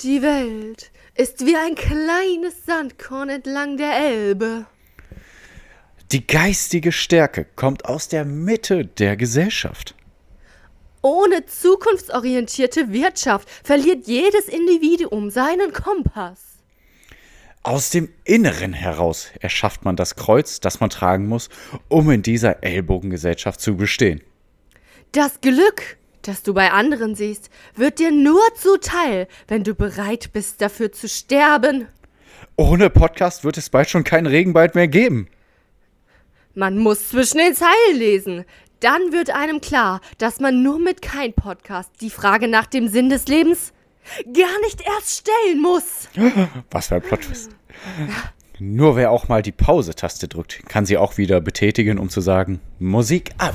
Die Welt ist wie ein kleines Sandkorn entlang der Elbe. Die geistige Stärke kommt aus der Mitte der Gesellschaft. Ohne zukunftsorientierte Wirtschaft verliert jedes Individuum seinen Kompass. Aus dem Inneren heraus erschafft man das Kreuz, das man tragen muss, um in dieser Ellbogengesellschaft zu bestehen. Das Glück, das du bei anderen siehst, wird dir nur zuteil, wenn du bereit bist, dafür zu sterben. Ohne Podcast wird es bald schon keinen Regenwald mehr geben. Man muss zwischen den Zeilen lesen. Dann wird einem klar, dass man nur mit kein Podcast die Frage nach dem Sinn des Lebens gar nicht erst stellen muss. Was für ein Plot-Twist. Nur wer auch mal die Pause-Taste drückt, kann sie auch wieder betätigen, um zu sagen, Musik ab.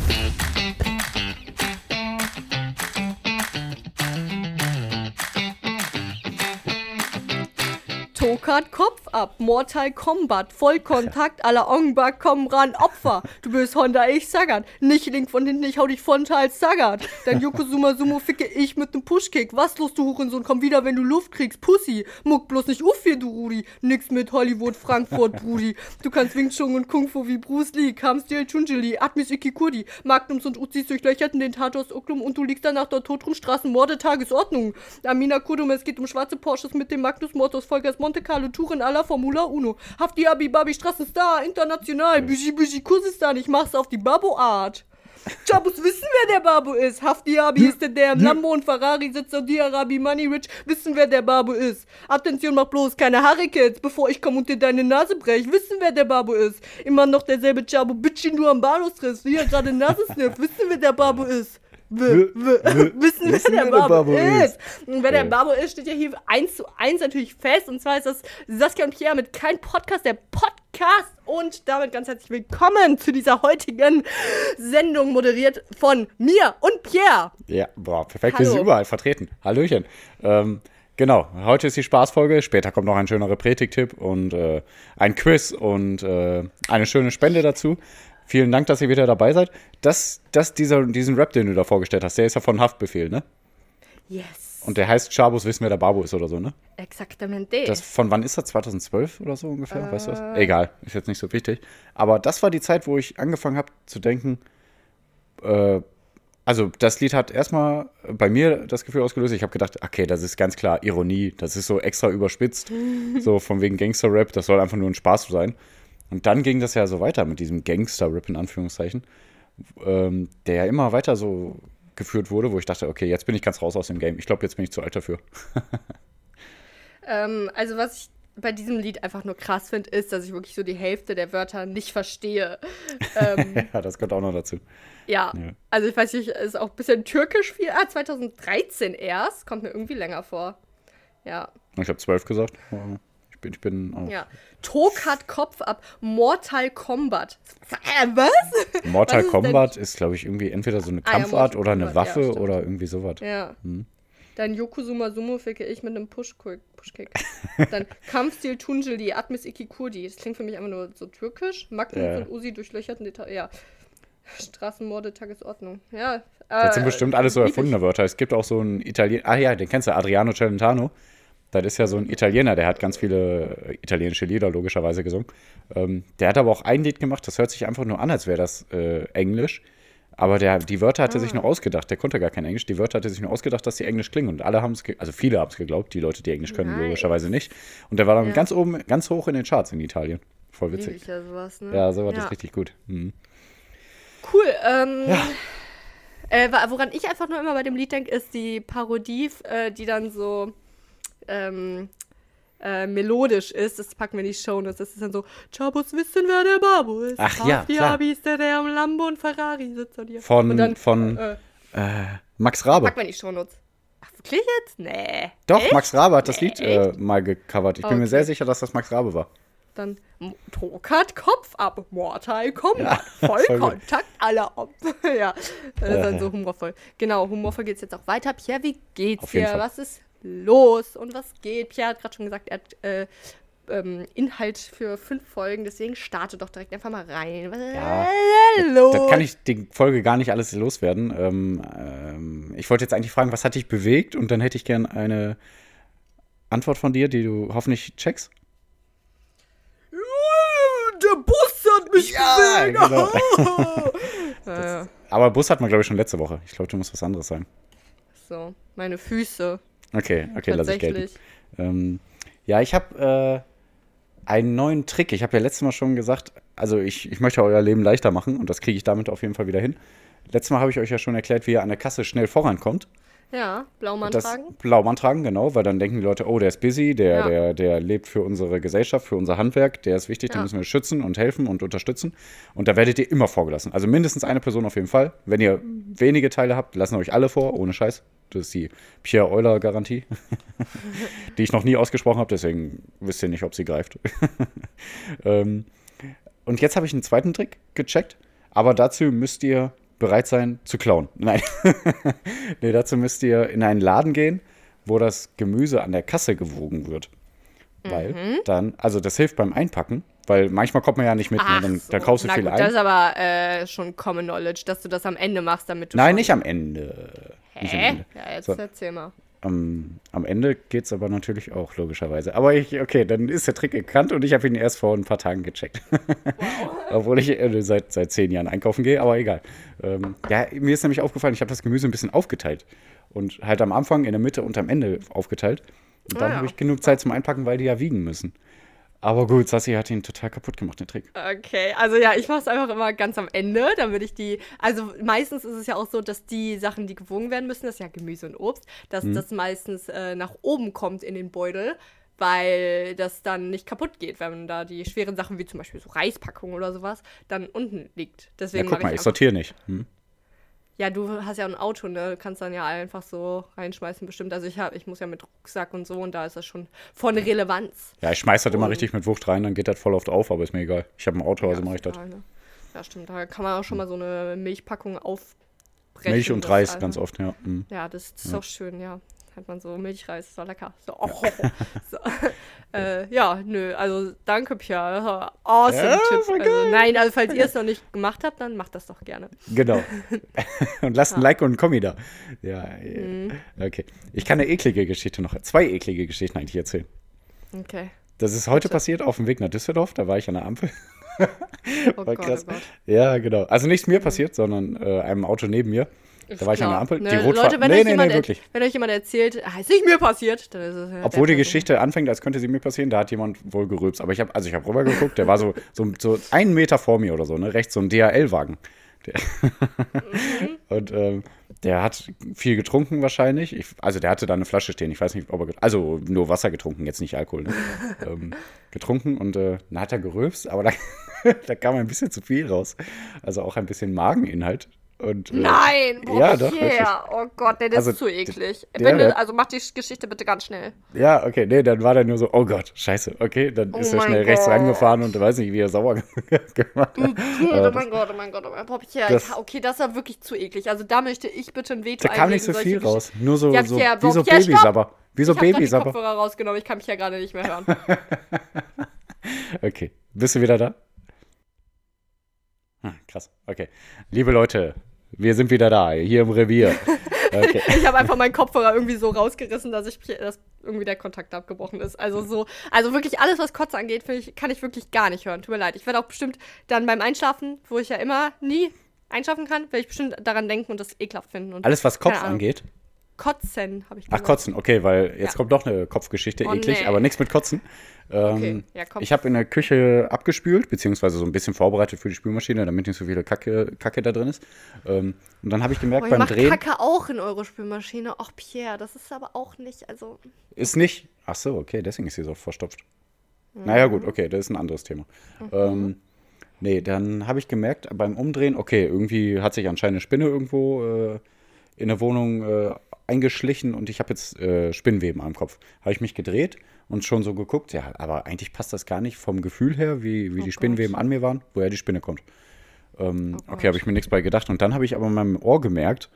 Tokat Kopf ab, Mortal Kombat, Vollkontakt, aller Ongba kommen ran, Opfer. Du bist Honda, ich Sagat. Nicht Link von hinten, ich hau dich frontal Sagat. Dein Yokozuma Sumo ficke ich mit nem Pushkick. Was los, du Hurensohn, komm wieder, wenn du Luft kriegst, Pussy. Muck bloß nicht uff hier, du Rudi. Nix mit Hollywood, Frankfurt, Brudi. Du kannst Wing Chun und Kung Fu wie Bruce Lee, Kamstil Chunjili, Atmis Ikikurdi, Magnums und Uzis durchlöcherten den Tatos Oklum und du liegst danach dort tot rum, Straßenmorde, Tagesordnung. Amina Kudum, es geht um schwarze Porsches mit dem Magnus Mortos, Volkers Monte Carlo, Touren aller Formula Uno. Hafti Abi Babi Straßenstar, international, Büji Büji Kusistan, ich mach's auf die Babo-Art. Muss wissen, wer der Babu ist. Hafti Abi ist der, der im Lambo und Ferrari sitzt, Saudi-Arabi, Money Rich, wissen, wer der Babu ist. Attention, mach bloß keine Hurricanes, bevor ich komm und dir deine Nase brech. Wissen, wer der Babu ist. Immer noch derselbe Chabo, Bitchin, nur am Bahnhof triffst, wie er gerade Nase snifft. Wissen, wer der Babu ist. W w wissen, wer der Babo, ist. Und wer der Babo ist, steht ja hier eins zu eins natürlich fest. Und zwar ist das Saskia und Pierre mit kein Podcast, der Podcast. Und damit ganz herzlich willkommen zu dieser heutigen Sendung, moderiert von mir und Pierre. Ja, boah, perfekt, wir sind überall vertreten. Hallöchen. Ähm, genau, heute ist die Spaßfolge. Später kommt noch ein schöner Predigtipp und äh, ein Quiz und äh, eine schöne Spende dazu. Vielen Dank, dass ihr wieder dabei seid. Das, das, dieser, diesen Rap, den du da vorgestellt hast, der ist ja von Haftbefehl, ne? Yes. Und der heißt Chabus, wissen wer der Babu ist oder so, ne? Exaktamente. Das, von wann ist das? 2012 oder so ungefähr? Äh. Weißt du was? Egal, ist jetzt nicht so wichtig. Aber das war die Zeit, wo ich angefangen habe zu denken, äh, also das Lied hat erstmal bei mir das Gefühl ausgelöst, ich habe gedacht, okay, das ist ganz klar Ironie, das ist so extra überspitzt, so von wegen Gangster-Rap, das soll einfach nur ein Spaß sein. Und dann ging das ja so weiter mit diesem Gangster-Rap in Anführungszeichen, ähm, der ja immer weiter so geführt wurde, wo ich dachte, okay, jetzt bin ich ganz raus aus dem Game. Ich glaube, jetzt bin ich zu alt dafür. ähm, also was ich bei diesem Lied einfach nur krass finde, ist, dass ich wirklich so die Hälfte der Wörter nicht verstehe. ähm, ja, das gehört auch noch dazu. Ja, ja. also ich weiß nicht, ist auch ein bisschen türkisch viel. Ah, 2013 erst, kommt mir irgendwie länger vor. Ja. Ich habe zwölf gesagt. Ich bin, ich bin auch. Ja. Tokat Kopf ab. Mortal Kombat. Äh, was? Mortal Was Kombat denn? ist, glaube ich, irgendwie entweder so eine Ah, ja, Kampfart Mortal oder eine Kombat, Waffe ja, oder irgendwie sowas. Ja. Hm. Dann Yokozuma Sumo ficke ich mit einem Pushkick. Pushkick. Dann Kampfstil Tunjili, Atmis Ikikurdi. Das klingt für mich einfach nur so türkisch. Magnus Ja. und Usi durchlöcherten Detail. Ja. Straßenmorde, Tagesordnung. Ja. Das sind äh, bestimmt alles so erfundene Wörter. Es gibt auch so einen Italiener. Ah ja, den kennst du, Adriano Celentano. Das ist ja so ein Italiener, der hat ganz viele äh, italienische Lieder logischerweise gesungen. Ähm, der hat aber auch ein Lied gemacht, das hört sich einfach nur an, als wäre das äh, Englisch. Aber der, die Wörter hatte Ah. sich nur ausgedacht. Der konnte gar kein Englisch. Die Wörter hatte sich nur ausgedacht, dass sie Englisch klingen. Und alle haben es, also viele haben es geglaubt. Die Leute, die Englisch können, Nice. logischerweise nicht. Und der war dann Ja. ganz oben, ganz hoch in den Charts in Italien. Voll Lieb witzig. ich ja sowas, ne? Ja, so war Ja. das richtig gut. Mhm. Cool. Ähm, äh, wa- woran ich einfach nur immer bei dem Lied denke, ist die Parodie, äh, die dann so ähm, äh, melodisch ist. Das packen wir in die Show Das ist dann so, Chabos wissen, wer der Babu ist. Ach ja, Hafi klar. Abi ist der, der am Lambo und Ferrari sitzt an dir. Von- dann, von- Äh, Äh, Max Rabe. packen wir in die Show Ach, wirklich jetzt? Nee. Doch, Echt? Max Rabe hat das Nee, Lied äh, mal gecovert. Ich bin mir Okay. sehr sicher, dass das Max Rabe war. Dann Tokat Kopf ab, Mortal Kombat, Ja. Vollkontakt aller Opfer. ja, das ist dann so humorvoll. Genau, humorvoll geht's jetzt auch weiter. Pierre, wie geht's dir? Was ist los und was geht? Pierre hat gerade schon gesagt, er hat äh, ähm, Inhalt für fünf Folgen, deswegen starte doch direkt einfach mal rein. Was Ja, los? Da kann ich die Folge gar nicht alles loswerden. Ähm, ähm, ich wollte jetzt eigentlich fragen, was hat dich bewegt? Und dann hätte ich gern eine, Antwort von dir, die du hoffentlich checkst? Der Bus hat mich Ja, gesehen. genau. Ja, ja. Aber Bus hat man, glaube ich, schon letzte Woche. Ich glaube, du musst was anderes sagen. So, meine Füße. Okay, okay, lass ich gelten. Ähm, ja, ich habe äh, einen neuen Trick. Ich habe ja letztes Mal schon gesagt, also ich, ich möchte euer Leben leichter machen und das kriege ich damit auf jeden Fall wieder hin. Letztes Mal habe ich euch ja schon erklärt, wie ihr an der Kasse schnell vorankommt. Ja, Blaumann Das tragen. Blaumann tragen, genau, weil dann denken die Leute, oh, der ist busy, der, Ja. der, der lebt für unsere Gesellschaft, für unser Handwerk, der ist wichtig, den Ja. müssen wir schützen und helfen und unterstützen. Und da werdet ihr immer vorgelassen. Also mindestens eine Person auf jeden Fall. Wenn ihr wenige Teile habt, lassen euch alle vor, ohne Scheiß. Das ist die Pierre Euler Garantie, die ich noch nie ausgesprochen habe, deswegen wisst ihr nicht, ob sie greift. ähm, und jetzt habe ich einen zweiten Trick gecheckt, aber dazu müsst ihr bereit sein zu klauen. Nein. nee, dazu müsst ihr in einen Laden gehen, wo das Gemüse an der Kasse gewogen wird. Weil Mhm. dann, also das hilft beim Einpacken, weil manchmal kommt man ja nicht mit, ne? Ach dann, so. dann kaufst du viel gut, ein. Das ist aber äh, schon Common Knowledge, dass du das am Ende machst, damit du. Nein, nicht am Ende. Nicht am Hä? Ende. Ja, jetzt So. erzähl mal. Am, am Ende geht es aber natürlich auch, logischerweise. Aber ich, okay, dann ist der Trick gekannt und ich habe ihn erst vor ein paar Tagen gecheckt. Obwohl ich äh, seit, seit zehn Jahren einkaufen gehe, aber egal. Ähm, ja, mir ist nämlich aufgefallen, ich habe das Gemüse ein bisschen aufgeteilt. Und halt am Anfang, in der Mitte und am Ende aufgeteilt. Und dann Ah, ja. habe ich genug Zeit zum Einpacken, weil die ja wiegen müssen. Aber gut, Sassi hat ihn total kaputt gemacht, den Trick. Okay, also ja, ich mache es einfach immer ganz am Ende, damit ich die. Also meistens ist es ja auch so, dass die Sachen, die gewogen werden müssen, das ist ja Gemüse und Obst, dass Mhm. das meistens äh, nach oben kommt in den Beutel, weil das dann nicht kaputt geht, wenn da die schweren Sachen wie zum Beispiel so Reispackung oder sowas dann unten liegt. Ja, Deswegen guck mache mal, ich ich sortiere nicht. Hm? Ja, du hast ja ein Auto, ne? Du kannst dann ja einfach so reinschmeißen, bestimmt. Also ich habe, ich muss ja mit Rucksack und so und da ist das schon von Relevanz. Ja, ich schmeiß das immer Und- richtig mit Wucht rein, dann geht das voll oft auf, aber ist mir egal. Ich habe ein Auto, also Ja, mache ich das. ne? Ja, stimmt. Da kann man auch schon mal so eine Milchpackung aufbrechen. Milch und das Reis einfach- ganz oft, ja. Hm. Ja, das ist doch schön, ja. Hat man so Milchreis, doch lecker. So, oh, so. äh, ja, nö, also danke, Pia. War Awesome Ja, Tipp. Also, nein, also falls ihr es noch nicht gemacht habt, dann macht das doch gerne. Genau. und lasst ein Like und ein Kommi da. Ja, Mhm. okay. Ich kann eine eklige Geschichte noch, zwei eklige Geschichten eigentlich erzählen. Okay. Das ist heute passiert auf dem Weg nach Düsseldorf, da war ich an der Ampel. Oh War Gott, krass. oh Gott. Ja, genau. Also nichts mir passiert, sondern äh, einem Auto neben mir. Da war ich an der Klar. Ampel. Ne, Die Rotfa Leute, wenn, nee, euch nee, jemand nee, wirklich. wenn euch jemand erzählt, ah, ist nicht mir passiert, dann ist es ja Obwohl die. Geschichte anfängt, als könnte sie mir passieren, da hat jemand wohl gerülpst. Aber ich habe, also ich habe rübergeguckt, der war so, so, so einen Meter vor mir oder so, ne? Rechts so ein DHL-Wagen. Mhm. Und ähm, der hat viel getrunken wahrscheinlich. Ich, also der hatte da eine Flasche stehen. Ich weiß nicht, ob er, also nur Wasser getrunken, jetzt nicht Alkohol. Ne? ähm, getrunken und äh, dann hat er gerülpst, aber da, da kam ein bisschen zu viel raus. Also auch ein bisschen Mageninhalt. Und, äh, Nein, boah, Ja, doch. Oh Gott, nee, das Also, ist zu eklig. der- du, also mach die Geschichte bitte ganz schnell. Ja, okay, nee, dann war der nur so, oh Gott, scheiße, okay, dann ist Oh er mein schnell rechts Gott. rangefahren und weiß nicht, wie er sauer gemacht hat. Oh mein Gott, oh mein Gott, oh mein Gott. Pierre, das- ja, okay, das war wirklich zu eklig. Also da möchte ich bitte ein Veto Da kam nicht so viel raus, nur so, Ja, so Pierre, wie so Pierre, stopp! Babysabber. Wie so ich grad die Babysabber. Kopfhörer rausgenommen, ich kann mich ja gerade nicht mehr hören. Okay, bist du wieder da? Ah, krass, okay. Liebe Leute, wir sind wieder da, hier im Revier. Okay. ich habe einfach meinen Kopfhörer irgendwie so rausgerissen, dass ich dass irgendwie der Kontakt abgebrochen ist. Also so, also wirklich alles, was Kotze angeht, ich, kann ich wirklich gar nicht hören. Tut mir leid. Ich werde auch bestimmt dann beim Einschlafen, wo ich ja immer nie einschlafen kann, werde ich bestimmt daran denken und das ekelhaft finden. Und Alles, was Kopf angeht. Kotzen, habe ich Ach, gesagt. Kotzen, okay, weil jetzt Ja. kommt doch eine Kopfgeschichte, Oh, eklig, nee. aber nichts mit Kotzen. Ähm, Okay, ja. Ich habe in der Küche abgespült, beziehungsweise so ein bisschen vorbereitet für die Spülmaschine, damit nicht so viele Kacke, Kacke da drin ist. Ähm, und dann habe ich gemerkt Oh, beim Drehen, Kacke auch in eure Spülmaschine. Ach, Pierre, das ist aber auch nicht, also. ist nicht. Ach so, okay, deswegen ist sie so verstopft. Naja, gut, okay, das ist ein anderes Thema. Ähm, nee, dann habe ich gemerkt beim Umdrehen, okay, irgendwie hat sich anscheinend eine Spinne irgendwo äh, in der Wohnung äh, eingeschlichen und ich habe jetzt äh, Spinnweben am Kopf. Habe ich mich gedreht und schon so geguckt, ja, aber eigentlich passt das gar nicht vom Gefühl her, wie, wie Oh die Spinnweben Gott. an mir waren, woher die Spinne kommt. Ähm, Oh okay, habe ich mir nichts bei gedacht. Und dann habe ich aber in meinem Ohr gemerkt,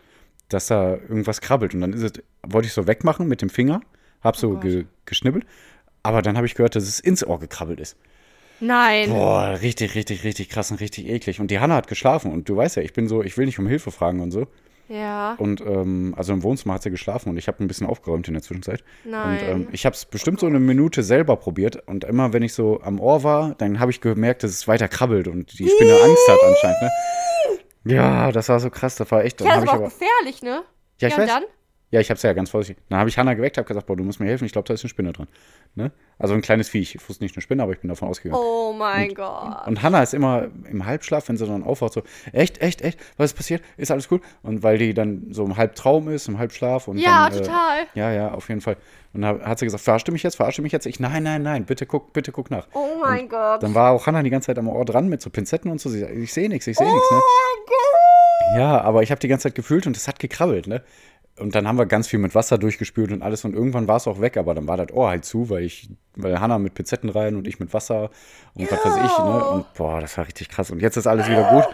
dass da irgendwas krabbelt. Und dann ist es, wollte ich so wegmachen mit dem Finger, habe so Oh ge, geschnibbelt. Aber dann habe ich gehört, dass es ins Ohr gekrabbelt ist. Nein. Boah, richtig, richtig, richtig krass und richtig eklig. Und die Hanna hat geschlafen. Und du weißt ja, ich bin so, ich will nicht um Hilfe fragen und so. Ja. Und ähm, also im Wohnzimmer hat sie geschlafen und ich habe ein bisschen aufgeräumt in der Zwischenzeit. Nein. Und ähm, ich habe es bestimmt so eine Minute selber probiert und immer wenn ich so am Ohr war, dann habe ich gemerkt, dass es weiter krabbelt und die Spinne Angst hat anscheinend. Ne? Ja, das war so krass, das war echt. Ja, das ist auch aber, gefährlich, ne? ja, ich und weiß. dann? Ja, ich habe es ja ganz vorsichtig. Dann habe ich Hannah geweckt, habe gesagt, boah, du musst mir helfen. Ich glaube, da ist eine Spinne dran. Ne? Also ein kleines Viech. Ich wusste nicht eine Spinne, aber ich bin davon ausgegangen. Oh mein Gott. Und Hannah ist immer im Halbschlaf, wenn sie dann aufwacht, so, echt, echt, echt, was ist passiert? Ist alles gut? Und weil die dann so im Halbtraum ist, im Halbschlaf. Und Ja, dann, total. Äh, ja, ja, auf jeden Fall. Und dann hat sie gesagt, verarscht du mich jetzt, verarscht du mich jetzt? Ich, nein, nein, nein, bitte guck, bitte guck nach. Oh mein Gott. Dann war auch Hannah die ganze Zeit am Ohr dran mit so Pinzetten und so. Sie sagt, ich sehe nichts, ich sehe nichts, ne? Oh Gott. Ja, aber ich habe die ganze Zeit gefühlt und es hat gekrabbelt, ne? Und dann haben wir ganz viel mit Wasser durchgespült und alles und irgendwann war es auch weg, aber dann war das Ohr halt zu, weil ich, weil Hannah mit Pinzetten rein und ich mit Wasser und was weiß ich, ne? Und boah, das war richtig krass. Und jetzt ist alles wieder gut.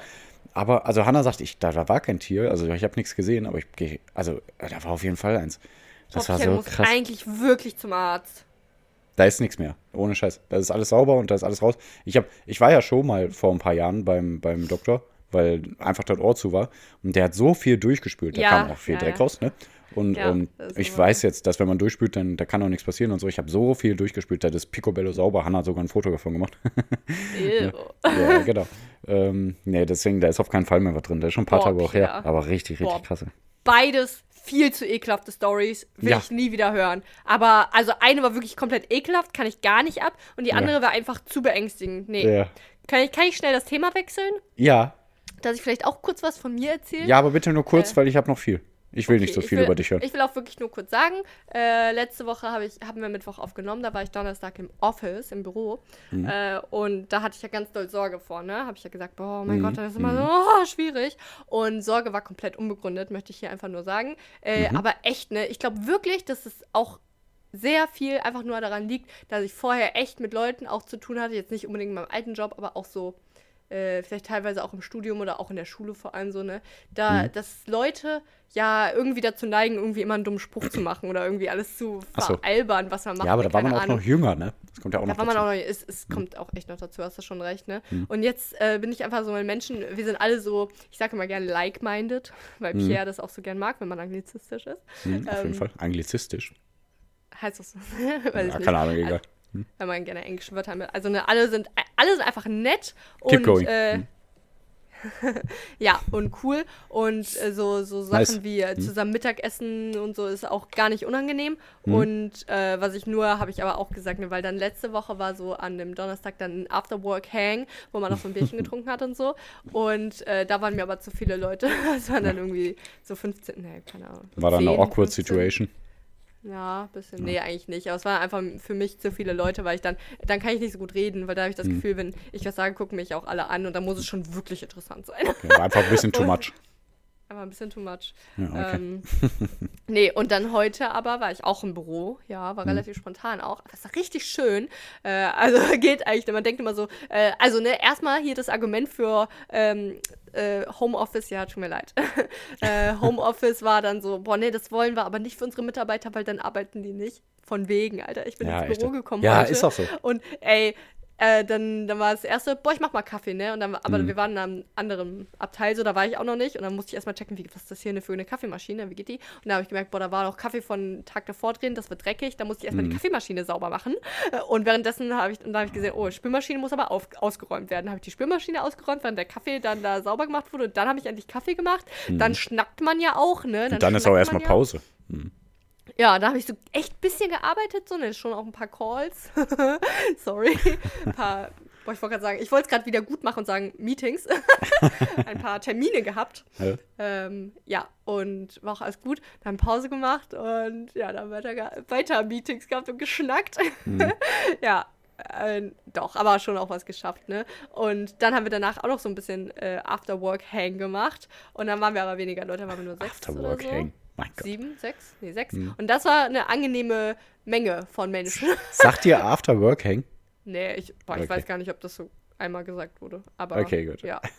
Aber, also Hannah sagt, ich, da, da war kein Tier, also ich habe nichts gesehen, aber ich gehe, also da war auf jeden Fall eins. Das war ich so muss krass. eigentlich wirklich zum Arzt. Da ist nichts mehr, ohne Scheiß. Da ist alles sauber und da ist alles raus. Ich, hab, ich war ja schon mal vor ein paar Jahren beim, beim Doktor, weil einfach das Ohr zu war. Und der hat so viel durchgespült, da Ja, kam auch viel ja, Dreck ja. raus, ne? Und Ja, ähm, ich immer weiß jetzt, dass wenn man durchspült, dann da kann auch nichts passieren und so. Ich habe so viel durchgespült, das ist picobello sauber. Hannah hat sogar ein Foto davon gemacht. Ja, genau. Ähm, nee, deswegen, da ist auf keinen Fall mehr was drin. Der ist schon ein paar Boah, Tage auch her. Aber richtig, richtig Boah. krass. Beides viel zu ekelhafte Stories. Will Ja. ich nie wieder hören. Aber also eine war wirklich komplett ekelhaft, kann ich gar nicht ab. Und die andere war einfach zu beängstigend. Nee. Ja. Kann, ich, kann ich schnell das Thema wechseln? Ja, Dass ich vielleicht auch kurz was von mir erzähle? ja, aber bitte nur kurz, weil ich habe noch viel. Ich will nicht Okay, so viel will, über dich hören. Ich will auch wirklich nur kurz sagen, äh, letzte Woche hab ich, haben wir Mittwoch aufgenommen, da war ich Donnerstag im Office, im Büro. Mhm. Äh, und da hatte ich ja ganz doll Sorge vor, ne? Habe ich ja gesagt, boah, oh mein Mhm. Gott, das ist immer so oh, schwierig. Und Sorge war komplett unbegründet, möchte ich hier einfach nur sagen. Äh, Mhm. Aber echt, ne? Ich glaube wirklich, dass es auch sehr viel einfach nur daran liegt, dass ich vorher echt mit Leuten auch zu tun hatte, jetzt nicht unbedingt in meinem alten Job, aber auch so äh, vielleicht teilweise auch im Studium oder auch in der Schule vor allem so, ne, da, Mhm. dass Leute ja irgendwie dazu neigen, irgendwie immer einen dummen Spruch zu machen oder irgendwie alles zu so. veralbern, was man macht. Ja, aber da war keine man auch Ahnung. noch jünger, ne? Das kommt ja auch Da noch war man dazu. auch noch, es, es kommt auch echt noch dazu, hast du schon recht, ne? Mhm. Und jetzt äh, bin ich einfach so ein Menschen, wir sind alle so, ich sage immer gerne like-minded, weil Pierre das auch so gern mag, wenn man anglizistisch ist. Mhm, auf jeden ähm, Fall. Anglizistisch. Heißt das so? Ja, keine Ahnung, egal. Wenn man gerne englische Wörter mit. Also ne, alle sind alle sind einfach nett und Keep going. Äh, Hm. ja, und cool. Und äh, so, so Sachen Nice. wie äh, Hm. zusammen Mittagessen und so ist auch gar nicht unangenehm. Hm. Und äh, was ich nur, habe ich aber auch gesagt, ne, weil dann letzte Woche war so an dem Donnerstag dann ein Afterwork-Hang, wo man noch so ein Bierchen getrunken hat und so. Und äh, da waren mir aber zu viele Leute. Es waren dann irgendwie so 15, ne, keine Ahnung. so War dann eine 10, awkward 15. Situation. Ja, ein bisschen. Nee, eigentlich nicht. Aber es waren einfach für mich zu viele Leute, weil ich dann, dann kann ich nicht so gut reden, weil da habe ich das Hm. Gefühl, wenn ich was sage, gucken mich auch alle an und dann muss es schon wirklich interessant sein. Ja, war einfach ein bisschen too much. Aber ein bisschen too much. Ja, okay. Ähm, nee, und dann heute aber war ich auch im Büro, ja, war relativ spontan auch. Aber es war richtig schön. Äh, also geht eigentlich, man denkt immer so, äh, also ne, erstmal hier das Argument für ähm, äh, Homeoffice, ja, tut mir leid. äh, Homeoffice war dann so, boah, nee, das wollen wir aber nicht für unsere Mitarbeiter, weil dann arbeiten die nicht. Von wegen, Alter. Ich bin Ja, ins echt. Büro gekommen Ja, heute. ist auch so. Und ey, äh, dann, dann war das erste, boah, ich mach mal Kaffee, ne? Und dann, aber Mhm. wir waren in einem anderen Abteil, so da war ich auch noch nicht. Und dann musste ich erstmal checken, wie, was ist das hier eine- für eine Kaffeemaschine, wie geht die? Und da habe ich gemerkt, boah, da war noch Kaffee von Tag davor drin, das wird dreckig. Da musste ich erstmal Mhm. die Kaffeemaschine sauber machen. Und währenddessen habe ich, und da habe ich gesehen, oh, Spülmaschine muss aber auf, ausgeräumt werden. Habe ich die Spülmaschine ausgeräumt, während der Kaffee dann da sauber gemacht wurde. Und dann habe ich endlich Kaffee gemacht. Dann schnackt man ja auch, ne? Und Mhm. dann ist auch erstmal ja. Pause. Ja, da habe ich so echt ein bisschen gearbeitet, so, ne, schon auch ein paar Calls. Sorry. Ein paar, boah, ich wollte gerade sagen, ich wollte es gerade wieder gut machen und sagen Meetings. ein paar Termine gehabt. Ja. Ähm, ja, und war auch alles gut. Dann Pause gemacht und ja, dann weiter, weiter Meetings gehabt und geschnackt. ja, äh, doch, aber schon auch was geschafft, ne? Und dann haben wir danach auch noch so ein bisschen äh, After-Work-Hang gemacht. Und dann waren wir aber weniger Leute, waren wir nur sechs After oder Work so. Mein Gott. Sieben, sechs? Nee, sechs. Mhm. Und das war eine angenehme Menge von Menschen. Sagt ihr After Work Hang? nee, ich, boah, ich Okay. weiß gar nicht, ob das so einmal gesagt wurde. Aber Okay, gut. ja.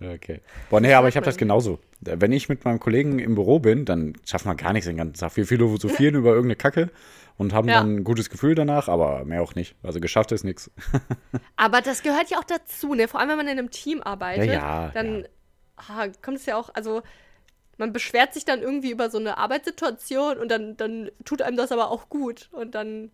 Okay. Boah, nee, aber ich habe das man? genauso. Wenn ich mit meinem Kollegen im Büro bin, dann schaffen wir gar nichts den ganzen Tag. Wir philosophieren über irgendeine Kacke und haben Ja. dann ein gutes Gefühl danach, aber mehr auch nicht. Also geschafft ist nichts. Aber das gehört ja auch dazu, ne? Vor allem, wenn man in einem Team arbeitet, Ja, ja, dann. ah, kommt es ja auch, also man beschwert sich dann irgendwie über so eine Arbeitssituation und dann, dann tut einem das aber auch gut. Und dann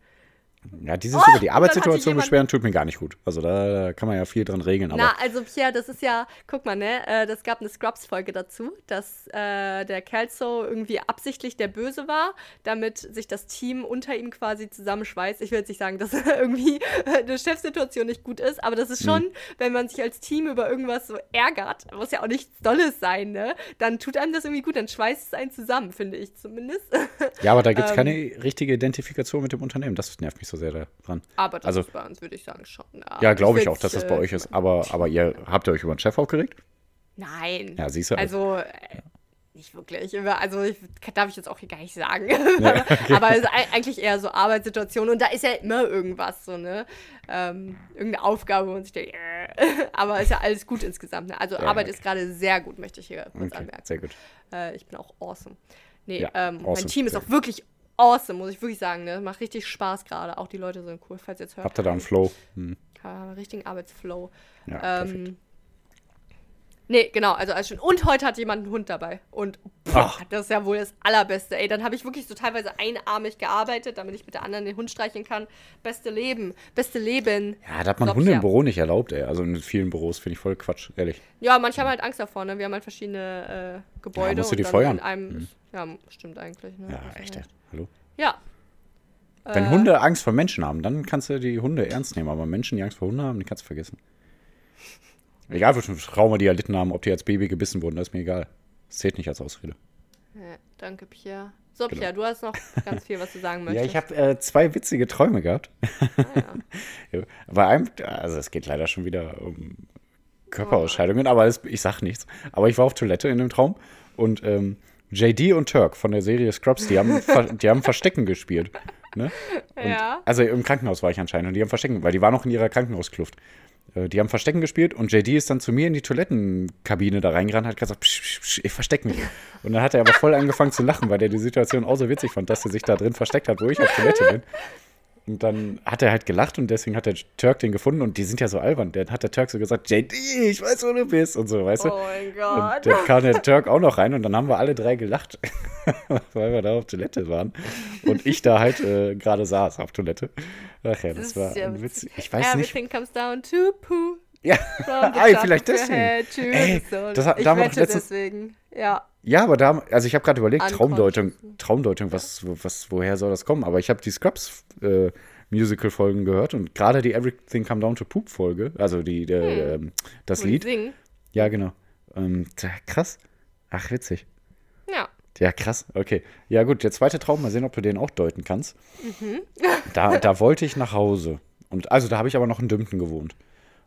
Ja, dieses Oh, über die Arbeitssituation beschweren tut mir gar nicht gut. Also da, kann man ja viel dran regeln. Na, also Pierre, das ist ja, guck mal, ne, äh, das gab eine Scrubs-Folge dazu, dass äh, der Kelso irgendwie absichtlich der Böse war, damit sich das Team unter ihm quasi zusammenschweißt. Ich will jetzt nicht sagen, dass irgendwie eine Chefsituation nicht gut ist, aber das ist schon, wenn man sich als Team über irgendwas so ärgert, muss ja auch nichts Dolles sein, ne, dann tut einem das irgendwie gut, dann schweißt es einen zusammen, finde ich zumindest. ja, aber da gibt es ähm, keine richtige Identifikation mit dem Unternehmen. Das nervt mich so sehr daran. aber das Also- ist bei uns, würde ich sagen, schon. Ja, glaube ich auch, dass das bei euch ist. Aber, aber ihr habt ihr euch über den Chef aufgeregt? Nein. Ja, siehst du. Also, äh, nicht wirklich. Also, ich, darf ich jetzt auch hier gar nicht sagen. Ja, okay. Aber es ist ei- eigentlich eher so Arbeitssituation und da ist ja immer irgendwas so, ne? Ähm, irgendeine Aufgabe, wo man sich denkt, äh. aber ist ja alles gut insgesamt. Ne? Also, Ja, Arbeit okay. ist gerade sehr gut, möchte ich hier kurz Okay, anmerken. sehr gut. Äh, ich bin auch awesome. Nee, Ja, ähm, awesome, mein Team ist auch wirklich awesome, muss ich wirklich sagen. Ne? Macht richtig Spaß gerade. Auch die Leute sind cool, falls ihr jetzt hört. Habt ihr da einen Flow? Hm. Ja, einen richtigen Arbeitsflow. Ja. Ähm, nee, genau, also alles schön. Und heute hat jemand einen Hund dabei. Und Ach. das ist ja wohl das Allerbeste. Ey, dann habe ich wirklich so teilweise einarmig gearbeitet, damit ich mit der anderen den Hund streicheln kann. Beste Leben, beste Leben. Ja, da hat man Glaub Hunde ich im ja. Büro nicht erlaubt, ey. Also in vielen Büros finde ich voll Quatsch, ehrlich. Ja, manche haben halt Angst davor, ne? Wir haben halt verschiedene äh, Gebäude. musst du die feuern. Einem, Ja, stimmt eigentlich. Ne? Ja, echt, ey. Hallo? Ja. Wenn Äh, Hunde Angst vor Menschen haben, dann kannst du die Hunde ernst nehmen. Aber Menschen, die Angst vor Hunden haben, die kannst du vergessen. Egal, welchen Trauma die erlitten haben, ob die als Baby gebissen wurden, das ist mir egal. Das zählt nicht als Ausrede. Ja, danke, Pierre. So, Genau. Pierre, du hast noch ganz viel, was du sagen Ja, möchtest. ich habe äh, zwei witzige Träume gehabt. Ah, ja. Ja, Bei einem, also es geht leider schon wieder um Körperausscheidungen, aber es, ich sag nichts. Aber ich war auf Toilette in dem Traum und ähm, JD und Turk von der Serie Scrubs, die haben, die haben Verstecken gespielt. Ne? Ja. Also im Krankenhaus war ich anscheinend und die haben Verstecken, weil die waren noch in ihrer Krankenhauskluft. Äh, Die haben Verstecken gespielt und JD ist dann zu mir in die Toilettenkabine da reingerannt hat gesagt, psch, psch, psch, ich versteck mich. Und dann hat er aber voll angefangen zu lachen, weil er die Situation auch so witzig fand, dass er sich da drin versteckt hat, wo ich auf Toilette bin. Und dann hat er halt gelacht und deswegen hat der Turk den gefunden und die sind ja so albern. Dann hat der Turk so gesagt, JD, ich weiß, wo du bist und so, weißt du? Oh mein Und Gott. dann kam der Turk auch noch rein und dann haben wir alle drei gelacht, weil wir da auf Toilette waren. Und ich da halt äh, gerade saß auf Toilette. Ach ja, das, ist war ja witzig. Ich weiß nicht. Everything comes down to poo. Ja, top vielleicht deswegen. Ey, das hat- ich da wette letztens- deswegen. Ja. ja, aber da, also ich habe gerade überlegt, Traumdeutung. Traumdeutung, was, was, woher soll das kommen? Aber ich habe die Scrubs äh, Musical-Folgen gehört und gerade die Everything Come Down to Poop-Folge, also die, äh, ähm, das Wo Lied. Singen. Ja, genau. Ähm, krass. Ach, witzig. Ja. Ja, krass. Okay. Ja, gut, der zweite Traum, mal sehen, ob du den auch deuten kannst. Mhm. Da, da wollte ich nach Hause. Und also da habe ich aber noch in Dümpten gewohnt.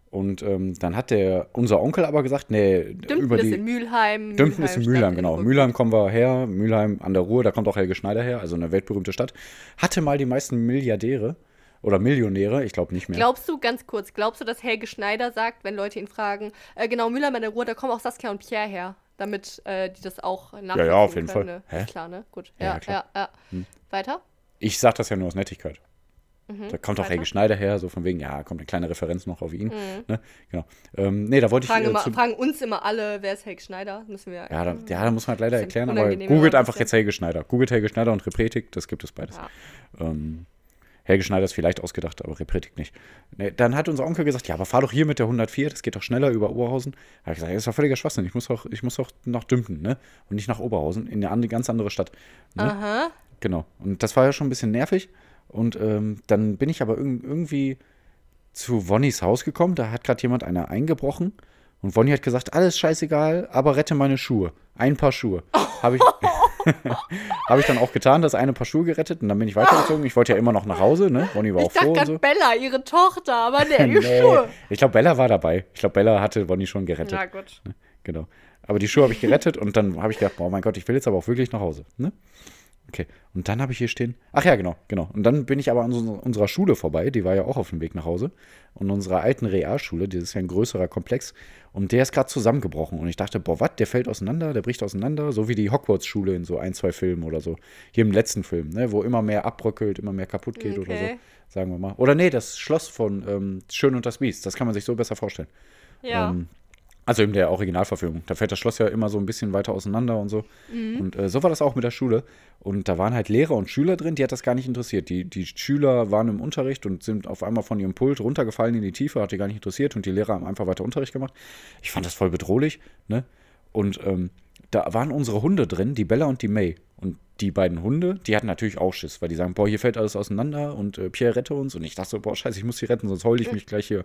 Und ähm, dann hat der, unser Onkel aber gesagt, nee, Dümpen über ist die. in Mülheim. Dümpten ist in Mülheim, genau. Rück- Mülheim kommen wir her, Mülheim an der Ruhr, da kommt auch Helge Schneider her, also eine weltberühmte Stadt. Hatte mal die meisten Milliardäre oder Millionäre, ich glaube nicht mehr. Glaubst du, ganz kurz, glaubst du, dass Helge Schneider sagt, wenn Leute ihn fragen, äh, genau, Mülheim an der Ruhr, da kommen auch Saskia und Pierre her, damit äh, die das auch nachvollziehen auf jeden können, Fall. Ne? Ist klar, ne? Gut. Ja, Ja, ja, ja, klar. ja. Weiter? Ich sag das ja nur aus Nettigkeit. Da kommt auch Mhm. Helge Schneider her, so von wegen, ja, kommt eine kleine Referenz noch auf ihn. Ne? Genau. Ähm, nee, da wollte ich Mhm. Fragen, äh, immer, fragen uns immer alle, wer ist Helge Schneider? Müssen wir. Ja, da, ja, da muss man halt leider erklären, aber googelt einfach bisschen. jetzt Helge Schneider. Googelt Helge Schneider und Repretik, das gibt es beides. Ja. Ähm, Helge Schneider ist vielleicht ausgedacht, aber Repretik nicht. Nee, dann hat unser Onkel gesagt, ja, aber fahr doch hier mit der 104, das geht doch schneller über Oberhausen. Da habe ich gesagt, das ist doch völliger Schwachsinn, ich muss doch, ich muss doch nach Dümpten, ne? Und nicht nach Oberhausen, in eine ganz andere Stadt. Ne? Aha. Genau. Und das war ja schon ein bisschen nervig. Und ähm, dann bin ich aber irg irgendwie zu Wonnys Haus gekommen. Da hat gerade jemand einer eingebrochen. Und Wonny hat gesagt, alles scheißegal, aber rette meine Schuhe. Ein paar Schuhe. Habe ich, hab ich dann auch getan, das eine Paar Schuhe gerettet. Und dann bin ich weitergezogen. Ich wollte ja immer noch nach Hause, ne? Wonny war Ich auch froh dachte und gerade so. Bella, ihre Tochter, aber nee, die Nee. Schuhe. Ich glaube, Bella war dabei. Ich glaube, Bella hatte Wonny schon gerettet. Na gut. Genau. Aber die Schuhe habe ich gerettet und dann habe ich gedacht, oh mein Gott, ich will jetzt aber auch wirklich nach Hause. Ne? Okay. Und dann habe ich hier stehen. Ach ja, genau, genau. Und dann bin ich aber an so, unserer Schule vorbei, die war ja auch auf dem Weg nach Hause. Und unserer alten Realschule, das ist ja ein größerer Komplex, und der ist gerade zusammengebrochen. Und ich dachte, boah, was, der fällt auseinander, der bricht auseinander, so wie die Hogwarts-Schule in so ein, zwei Filmen oder so. Hier im letzten Film, ne, wo immer mehr abbröckelt, immer mehr kaputt geht oder so, Okay. sagen wir mal. Oder nee, das Schloss von ähm, Schön und das Biest, das kann man sich so besser vorstellen. Ja. Ähm, Also in der Originalverfilmung. Da fällt das Schloss ja immer so ein bisschen weiter auseinander und so. Und äh, so war das auch mit der Schule. Und da waren halt Lehrer und Schüler drin, die hat das gar nicht interessiert. Die, die Schüler waren im Unterricht und sind auf einmal von ihrem Pult runtergefallen in die Tiefe, hat die gar nicht interessiert. Und die Lehrer haben einfach weiter Unterricht gemacht. Ich fand das voll bedrohlich. Ne? Und ähm, da waren unsere Hunde drin, die Bella und die May. Und die beiden Hunde, die hatten natürlich auch Schiss, weil die sagen, boah, hier fällt alles auseinander und äh, Pierre rette uns. Und ich dachte so, boah, scheiße, ich muss sie retten, sonst heule ich mich gleich hier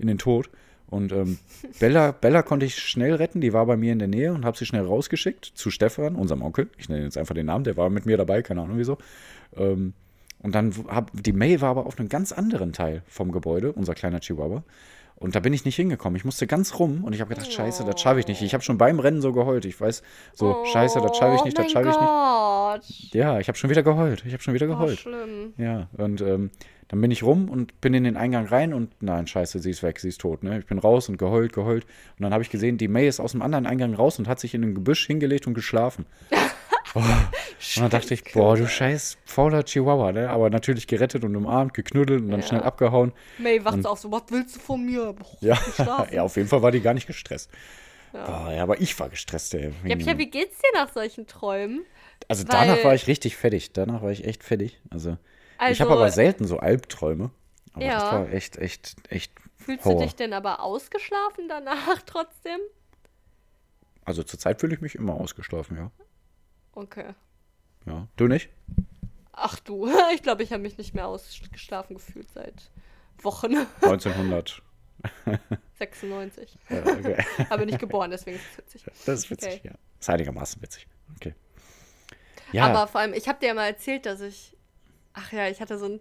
in den Tod. Und ähm, Bella, Bella konnte ich schnell retten, die war bei mir in der Nähe und habe sie schnell rausgeschickt zu Stefan, unserem Onkel. Ich nenne jetzt einfach den Namen, der war mit mir dabei, keine Ahnung wieso. Ähm, und dann hab, die May war aber auf einem ganz anderen Teil vom Gebäude, unser kleiner Chihuahua. Und da bin ich nicht hingekommen. Ich musste ganz rum und ich habe gedacht, scheiße, das schaffe ich nicht. Ich habe schon beim Rennen so geheult. Ich weiß, so, scheiße, das schaffe ich nicht, das schaffe ich nicht. nicht. Ja, ich habe schon wieder geheult. Ich habe schon wieder Oh, geheult. schlimm. Ja, und ähm, dann bin ich rum und bin in den Eingang rein und nein, scheiße, sie ist weg, sie ist tot. Ne? Ich bin raus und geheult, geheult. Und dann habe ich gesehen, die May ist aus dem anderen Eingang raus und hat sich in ein Gebüsch hingelegt und geschlafen. oh. Und dann dachte ich, boah, du scheiß fauler Chihuahua, ne? Aber natürlich gerettet und umarmt, geknuddelt und dann Ja. schnell abgehauen. May wacht auf so, was willst du von mir? Boah, Ja, ja, auf jeden Fall war die gar nicht gestresst. Boah, ja, aber ich war gestresst, ey. Ja, Pia, wie geht's dir nach solchen Träumen? Also weil- danach war ich richtig fertig. Danach war ich echt fertig. Also, ich Also- habe aber selten so Albträume. Aber Ja. das war echt, echt, echt Fühlst Horror. du dich denn aber ausgeschlafen danach trotzdem? Also zurzeit fühle ich mich immer ausgeschlafen, ja. Okay. ja. Du nicht? Ach du, ich glaube, ich habe mich nicht mehr ausgeschlafen gefühlt seit Wochen. 1900. 96. ja, okay. Aber nicht geboren, deswegen ist es witzig. Das ist witzig, Okay. ja. Ist einigermaßen witzig. Okay. Ja, Aber vor allem, ich habe dir ja mal erzählt, dass ich. Ach ja, ich hatte so ein.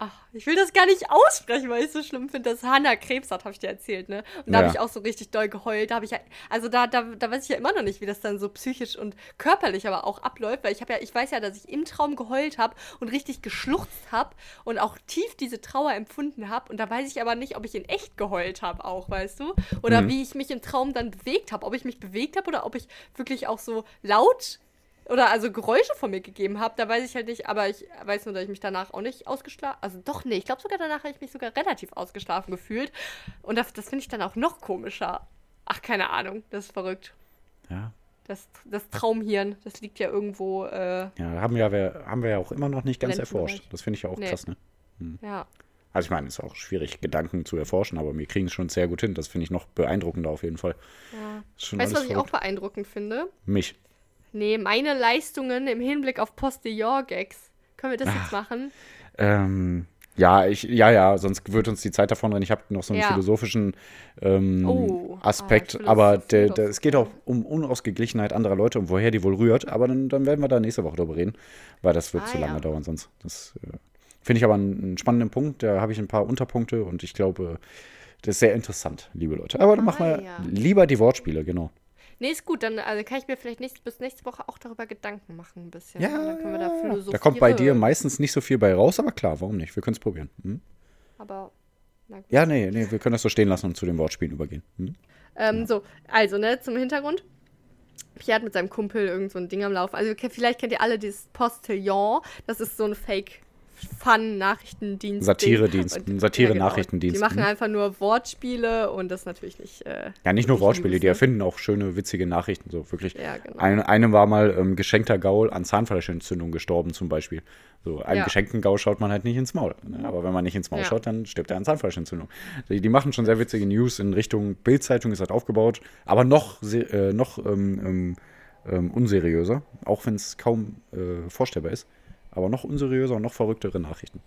Ach, ich will das gar nicht aussprechen, weil ich es so schlimm finde, dass Hannah Krebs hat, habe ich dir erzählt, ne? Und da Ja. habe ich auch so richtig doll geheult. Da habe ich ja, also da, da, da weiß ich ja immer noch nicht, wie das dann so psychisch und körperlich aber auch abläuft, weil ich habe ja, ich weiß ja, dass ich im Traum geheult habe und richtig geschluchzt habe und auch tief diese Trauer empfunden habe. Und da weiß ich aber nicht, ob ich in echt geheult habe auch, weißt du? Oder Mhm. wie ich mich im Traum dann bewegt habe. Ob ich mich bewegt habe oder ob ich wirklich auch so laut oder also Geräusche von mir gegeben habe, da weiß ich halt nicht, aber ich weiß nur, dass ich mich danach auch nicht ausgeschlafen, also doch, nee, ich glaube sogar danach habe ich mich sogar relativ ausgeschlafen gefühlt und das, das finde ich dann auch noch komischer. Ach, keine Ahnung, das ist verrückt. ja. Das, das Traumhirn, das liegt ja irgendwo, äh, ja haben, ja wir, haben wir ja auch immer noch nicht ganz erforscht. Das finde ich ja auch Nee. krass, ne? ja. Also ich meine, es ist auch schwierig, Gedanken zu erforschen, aber wir kriegen es schon sehr gut hin. Das finde ich noch beeindruckender auf jeden Fall. ja. Weißt du, was alles ich auch verrückt. beeindruckend finde? Mich. Nee, meine Leistungen im Hinblick auf Postillon-Gags. Können wir das Ah. jetzt machen? Ähm, ja, ich, ja, ja, sonst wird uns die Zeit davon rennen. Ich habe noch so einen Ja. philosophischen ähm, Oh, Aspekt, ah, aber der, der, es geht auch um Unausgeglichenheit anderer Leute und woher die wohl rührt. Aber dann, dann werden wir da nächste Woche drüber reden, weil das wird Ah, zu lange ja. dauern sonst. Das äh, finde ich aber einen, einen spannenden Punkt. Da habe ich ein paar Unterpunkte und ich glaube, das ist sehr interessant, liebe Leute. Aber dann Ah, machen wir ja. lieber die Wortspiele, genau. Nee, ist gut, dann also kann ich mir vielleicht nächst, bis nächste Woche auch darüber Gedanken machen ein bisschen. Ja, dann können wir da philosophieren. da kommt bei dir meistens nicht so viel bei raus, aber klar, warum nicht? Wir können es probieren. Hm? Aber. Ja, nee, nee, wir können das so stehen lassen und zu den Wortspielen übergehen. Hm? Ähm, So, also, ne, zum Hintergrund. Pierre hat mit seinem Kumpel irgend so ein Ding am Laufen. Also, vielleicht kennt ihr alle dieses Postillon. Das ist so ein Fake. Fun-Nachrichtendienst. Satiredienst, Und- ein Satire-Nachrichtendienst, Die machen mhm. einfach nur Wortspiele und das natürlich nicht. Äh, Ja, nicht nur Wortspiele, die ne? erfinden auch schöne, witzige Nachrichten, so wirklich. Ja, genau. Eine, eine war mal ähm, geschenkter Gaul an Zahnfleischentzündung gestorben, zum Beispiel. So, einem Ja. geschenkten Gaul schaut man halt nicht ins Maul. Ne? Aber wenn man nicht ins Maul Ja. schaut, dann stirbt er an Zahnfleischentzündung. Die, die machen schon sehr witzige News in Richtung Bildzeitung, ist halt aufgebaut, aber noch, äh, noch ähm, ähm, ähm, unseriöser, auch wenn es kaum äh, vorstellbar ist. Aber noch unseriöser und noch verrücktere Nachrichten.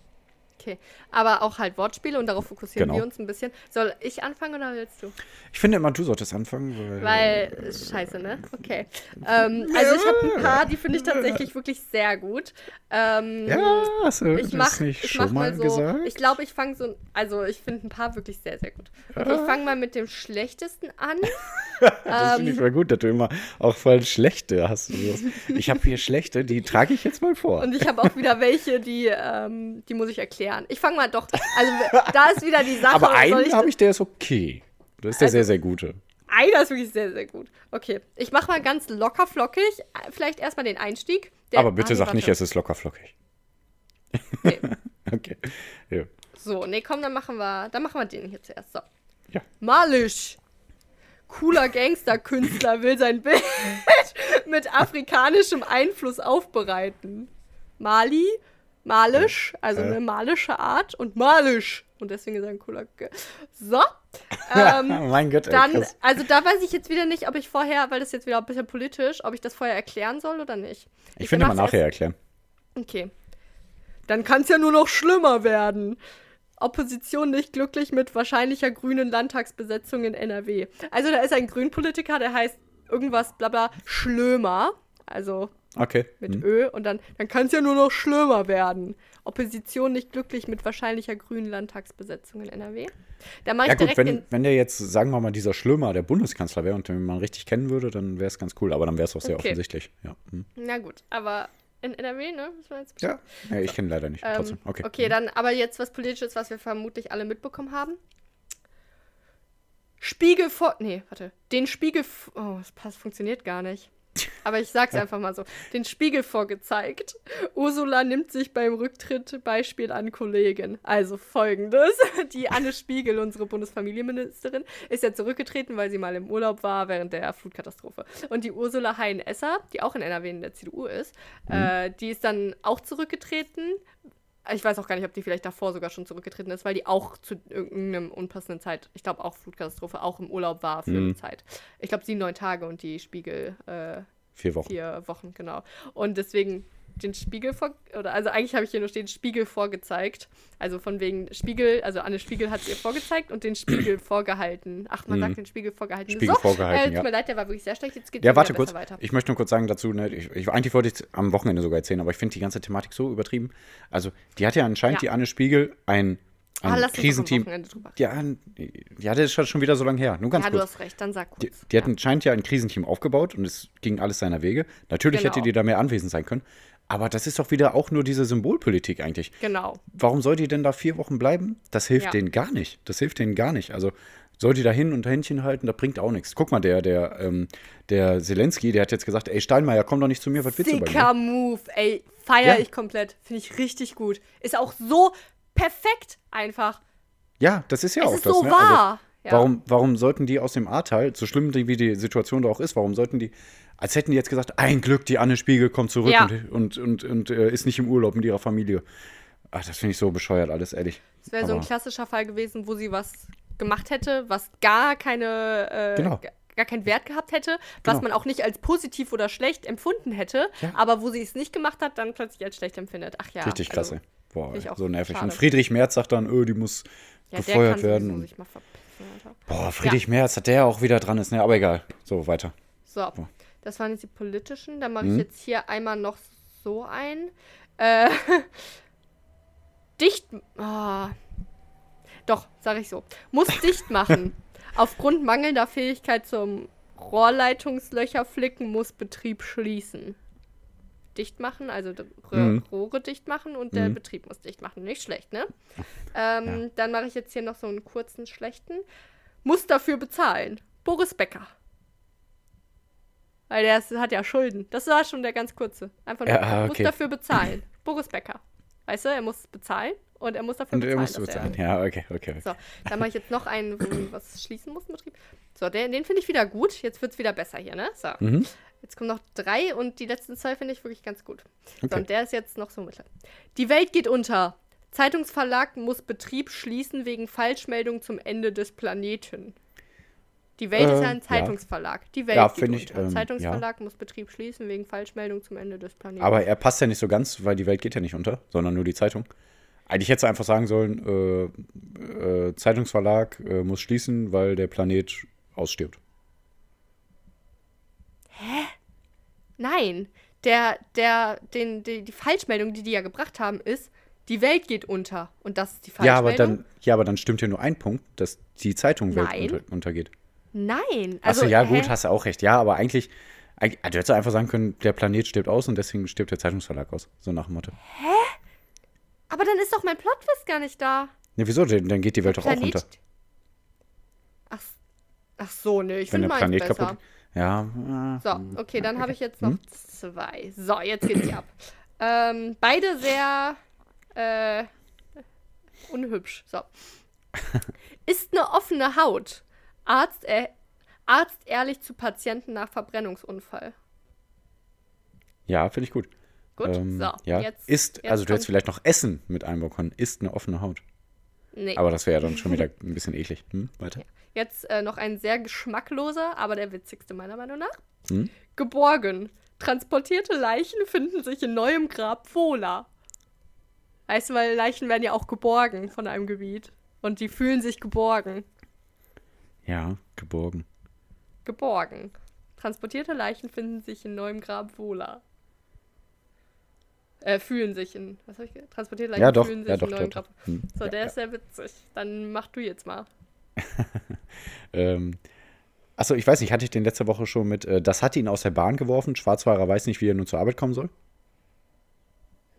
Okay. Aber auch halt Wortspiele und darauf fokussieren Genau. wir uns ein bisschen. Soll ich anfangen oder willst du? Ich finde immer, du solltest anfangen, weil. Weil, scheiße, ne? Okay. Ähm, also ich habe ein paar, die finde ich tatsächlich wirklich sehr gut. Ähm, ja, hast du ich das mach, nicht ich schon mal mal so. gesagt? Ich glaube, ich fange so. Also ich finde ein paar wirklich sehr, sehr gut. Okay, ich fange mal mit dem schlechtesten an. Das finde ich voll gut, dass du immer auch voll schlechte hast. Ich habe hier schlechte, die trage ich jetzt mal vor. Und ich habe auch wieder welche, die, ähm, die muss ich erklären. Ich fange mal doch. Also da ist wieder die Sache. Aber einen habe ich, der ist okay. Das ist der Also- sehr, sehr gute. Einer ist wirklich sehr, sehr gut. Okay, ich mache mal ganz locker flockig. Vielleicht erstmal den Einstieg. Der- Aber bitte Ah, nee, sag nicht, es ist locker flockig. Nee. Okay. Ja. So, nee, komm, dann machen wir, dann machen wir den hier zuerst. So. ja. Malisch. cooler Gangsterkünstler will sein Bild mit afrikanischem Einfluss aufbereiten. Mali, malisch, also eine malische Art und malisch. Und deswegen ist er ein cooler. Ge so. Ähm, mein Gott, ey, dann, krass. also da weiß ich jetzt wieder nicht, ob ich vorher, weil das jetzt wieder ein bisschen politisch, ob ich das vorher erklären soll oder nicht. Ich finde mal nachher erklären. Okay. Dann kann es ja nur noch schlimmer werden. Opposition nicht glücklich mit wahrscheinlicher grünen Landtagsbesetzung in NRW. Also da ist ein Grünpolitiker, der heißt irgendwas bla bla Schlömer. Also Okay. mit Hm. Ö und dann, dann kann es ja nur noch schlimmer werden. Opposition nicht glücklich mit wahrscheinlicher grünen Landtagsbesetzung in NRW. Da mache ich Ja gut, direkt wenn, den. wenn der jetzt, sagen wir mal, dieser Schlömer der Bundeskanzler wäre und den man richtig kennen würde, dann wäre es ganz cool. Aber dann wäre es auch sehr Okay. offensichtlich. Ja, hm. Na gut, aber in NRW, ne? Ja. ja ich kenne leider nicht. Ähm, Trotzdem. Okay. okay, dann aber jetzt was Politisches, was wir vermutlich alle mitbekommen haben. Spiegel vor. Nee, warte. Den Spiegel. Oh, das passt, funktioniert gar nicht. Aber ich sag's einfach mal so. Den Spiegel vorgezeigt. Ursula nimmt sich beim Rücktritt Beispiel an Kollegin. Also folgendes. Die Anne Spiegel, unsere Bundesfamilienministerin, ist ja zurückgetreten, weil sie mal im Urlaub war während der Flutkatastrophe. Und die Ursula Hein-Esser, die auch in NRW in der CDU ist, äh, die ist dann auch zurückgetreten, ich weiß auch gar nicht, ob die vielleicht davor sogar schon zurückgetreten ist, weil die auch zu irgendeinem unpassenden Zeit, ich glaube auch Flutkatastrophe, auch im Urlaub war für Mhm. eine Zeit. Ich glaube, sie neun Tage und die Spiegel äh, Vier Wochen. vier Wochen, genau. Und deswegen den Spiegel vor, oder also eigentlich habe ich hier nur stehen Spiegel vorgezeigt. Also von wegen Spiegel, also Anne Spiegel hat es ihr vorgezeigt und den Spiegel vorgehalten. Ach, man Mhm. sagt den Spiegel vorgehalten. Spiegel so, vorgehalten, äh, tut ja. mir leid, der war wirklich sehr schlecht. Jetzt geht's Ja, warte kurz. weiter. Ich möchte nur kurz sagen dazu, ne, ich, ich, eigentlich wollte ich es am Wochenende sogar erzählen, aber ich finde die ganze Thematik so übertrieben. Also, die hat ja anscheinend, Ja. die Anne Spiegel, ein, Ah, ein lass doch am Krisenteam. Ja, ja, das ist schon- wieder so lange her. Nur ganz Ja, du kurz. hast recht, dann sag kurz. Die, die hat anscheinend ja ein Krisenteam aufgebaut und es ging alles seiner Wege. Natürlich Genau. hätte die da mehr anwesend sein können. Aber das ist doch wieder auch nur diese Symbolpolitik eigentlich. Genau. Warum soll die denn da vier Wochen bleiben? Das hilft Ja. denen gar nicht. Das hilft denen gar nicht. Also soll die da hin und Händchen halten, das bringt auch nichts. Guck mal, der, der, ähm, der Zelensky, der hat jetzt gesagt, ey Steinmeier, komm doch nicht zu mir, was willst du bei mir? Move, ey. Feier Ja. ich komplett. Finde ich richtig gut. Ist auch so perfekt einfach. Ja, das ist ja es auch ist das. so ne? wahr. Also, ja. warum, warum sollten die aus dem Ahrtal, so schlimm wie die Situation da auch ist, warum sollten die, als hätten die jetzt gesagt, ein Glück, die Anne Spiegel kommt zurück Ja. und, und, und, und äh, ist nicht im Urlaub mit ihrer Familie. Ach, das finde ich so bescheuert alles, ehrlich. Es wäre so ein klassischer Fall gewesen, wo sie was gemacht hätte, was gar keine, äh, Genau. ga- gar keinen Wert gehabt hätte, was Genau. man auch nicht als positiv oder schlecht empfunden hätte, Ja. aber wo sie es nicht gemacht hat, dann plötzlich als schlecht empfindet. Ach ja. Richtig also, klasse. Boah, so nervig. schade. Und Friedrich Merz sagt dann, öh, die muss Ja, gefeuert werden. Und, boah, Friedrich Merz, dass der auch wieder dran ist, ne? Aber egal. So, weiter. So, das waren jetzt die politischen. Dann mache Mhm. ich jetzt hier einmal noch so ein. Äh, dicht. ah. doch, sage ich so. Muss dicht machen. Aufgrund mangelnder Fähigkeit zum Rohrleitungslöcher flicken muss Betrieb schließen. Dicht machen, also Röhr- Mhm. Rohre dicht machen und der Mhm. Betrieb muss dicht machen. Nicht schlecht, ne? Ähm, Dann mache ich jetzt hier noch so einen kurzen schlechten. Muss dafür bezahlen. Boris Becker. Weil der ist, hat ja Schulden. Das war schon der ganz kurze. Einfach nur, Ja, ah, muss okay. dafür bezahlen. Boris Becker. Weißt du, er muss bezahlen und er muss dafür Und bezahlen. er muss bezahlen. Ja, okay, okay. okay. So, dann mache ich jetzt noch einen, wo was schließen muss im Betrieb. So, den, den finde ich wieder gut. Jetzt wird es wieder besser hier, ne? So. Mhm. Jetzt kommen noch drei und die letzten zwei finde ich wirklich ganz gut. So, Okay. und der ist jetzt noch so mittel. Die Welt geht unter. Zeitungsverlag muss Betrieb schließen wegen Falschmeldung zum Ende des Planeten. Die Welt ist Äh, ja ein ja. Zeitungsverlag. Die Welt Ja, geht ich, unter. ähm, Zeitungsverlag muss Betrieb schließen wegen Falschmeldung zum Ende des Planeten. Aber er passt ja nicht so ganz, weil die Welt geht ja nicht unter, sondern nur die Zeitung. Eigentlich hätte er einfach sagen sollen, äh, äh, Zeitungsverlag äh, muss schließen, weil der Planet ausstirbt. Nein, der, der, den, die, die Falschmeldung, die die ja gebracht haben, ist, die Welt geht unter. Und das ist die Ja Falschmeldung. aber, dann, ja, aber dann stimmt ja nur ein Punkt, dass die Zeitung Welt unter, untergeht. Nein. Achso, Also, ja, hä? gut, hast du auch recht. Ja, aber eigentlich, eigentlich du hättest einfach sagen können, der Planet stirbt aus und deswegen stirbt der Zeitungsverlag aus. So nach dem Motto. Aber dann ist doch mein Plotwist gar nicht da. Ne, wieso? Dann geht die Welt doch auch Planet- unter. Ach, ach so, ne, ich Wenn finde der meins Planet besser. kaputt. Ja. äh, So, okay, dann habe ich jetzt noch zwei. So, jetzt geht's hier ab. Ähm, beide sehr äh, unhübsch. So. Ist eine offene Haut. Arzt, er, Arzt ehrlich zu Patienten nach Verbrennungsunfall. Ja, finde ich gut. Gut, Ähm, so. ja. Jetzt, ist, jetzt also du hättest vielleicht noch Essen mit einbauen können. Ist eine offene Haut. Nee. Aber das wäre ja dann schon wieder ein bisschen eklig. Hm, weiter. Jetzt äh, noch ein sehr geschmackloser, aber der witzigste meiner Meinung nach. Hm? Geborgen. Transportierte Leichen finden sich in neuem Grab wohler. Weißt du, weil Leichen werden ja auch geborgen von einem Gebiet. Und die fühlen sich geborgen. Ja, geborgen. Geborgen. Transportierte Leichen finden sich in neuem Grab wohler. Äh, fühlen sich in. Was hab ich gesagt? Transportierte Leichen Ja, doch. fühlen sich Ja, doch, in neuem Grab. Hm, So, ja, der ist sehr witzig. Dann mach du jetzt mal. Ähm, achso, ich weiß nicht, hatte ich den letzte Woche schon mit, äh, das hat ihn aus der Bahn geworfen. Schwarzfahrer weiß nicht, wie er nun zur Arbeit kommen soll.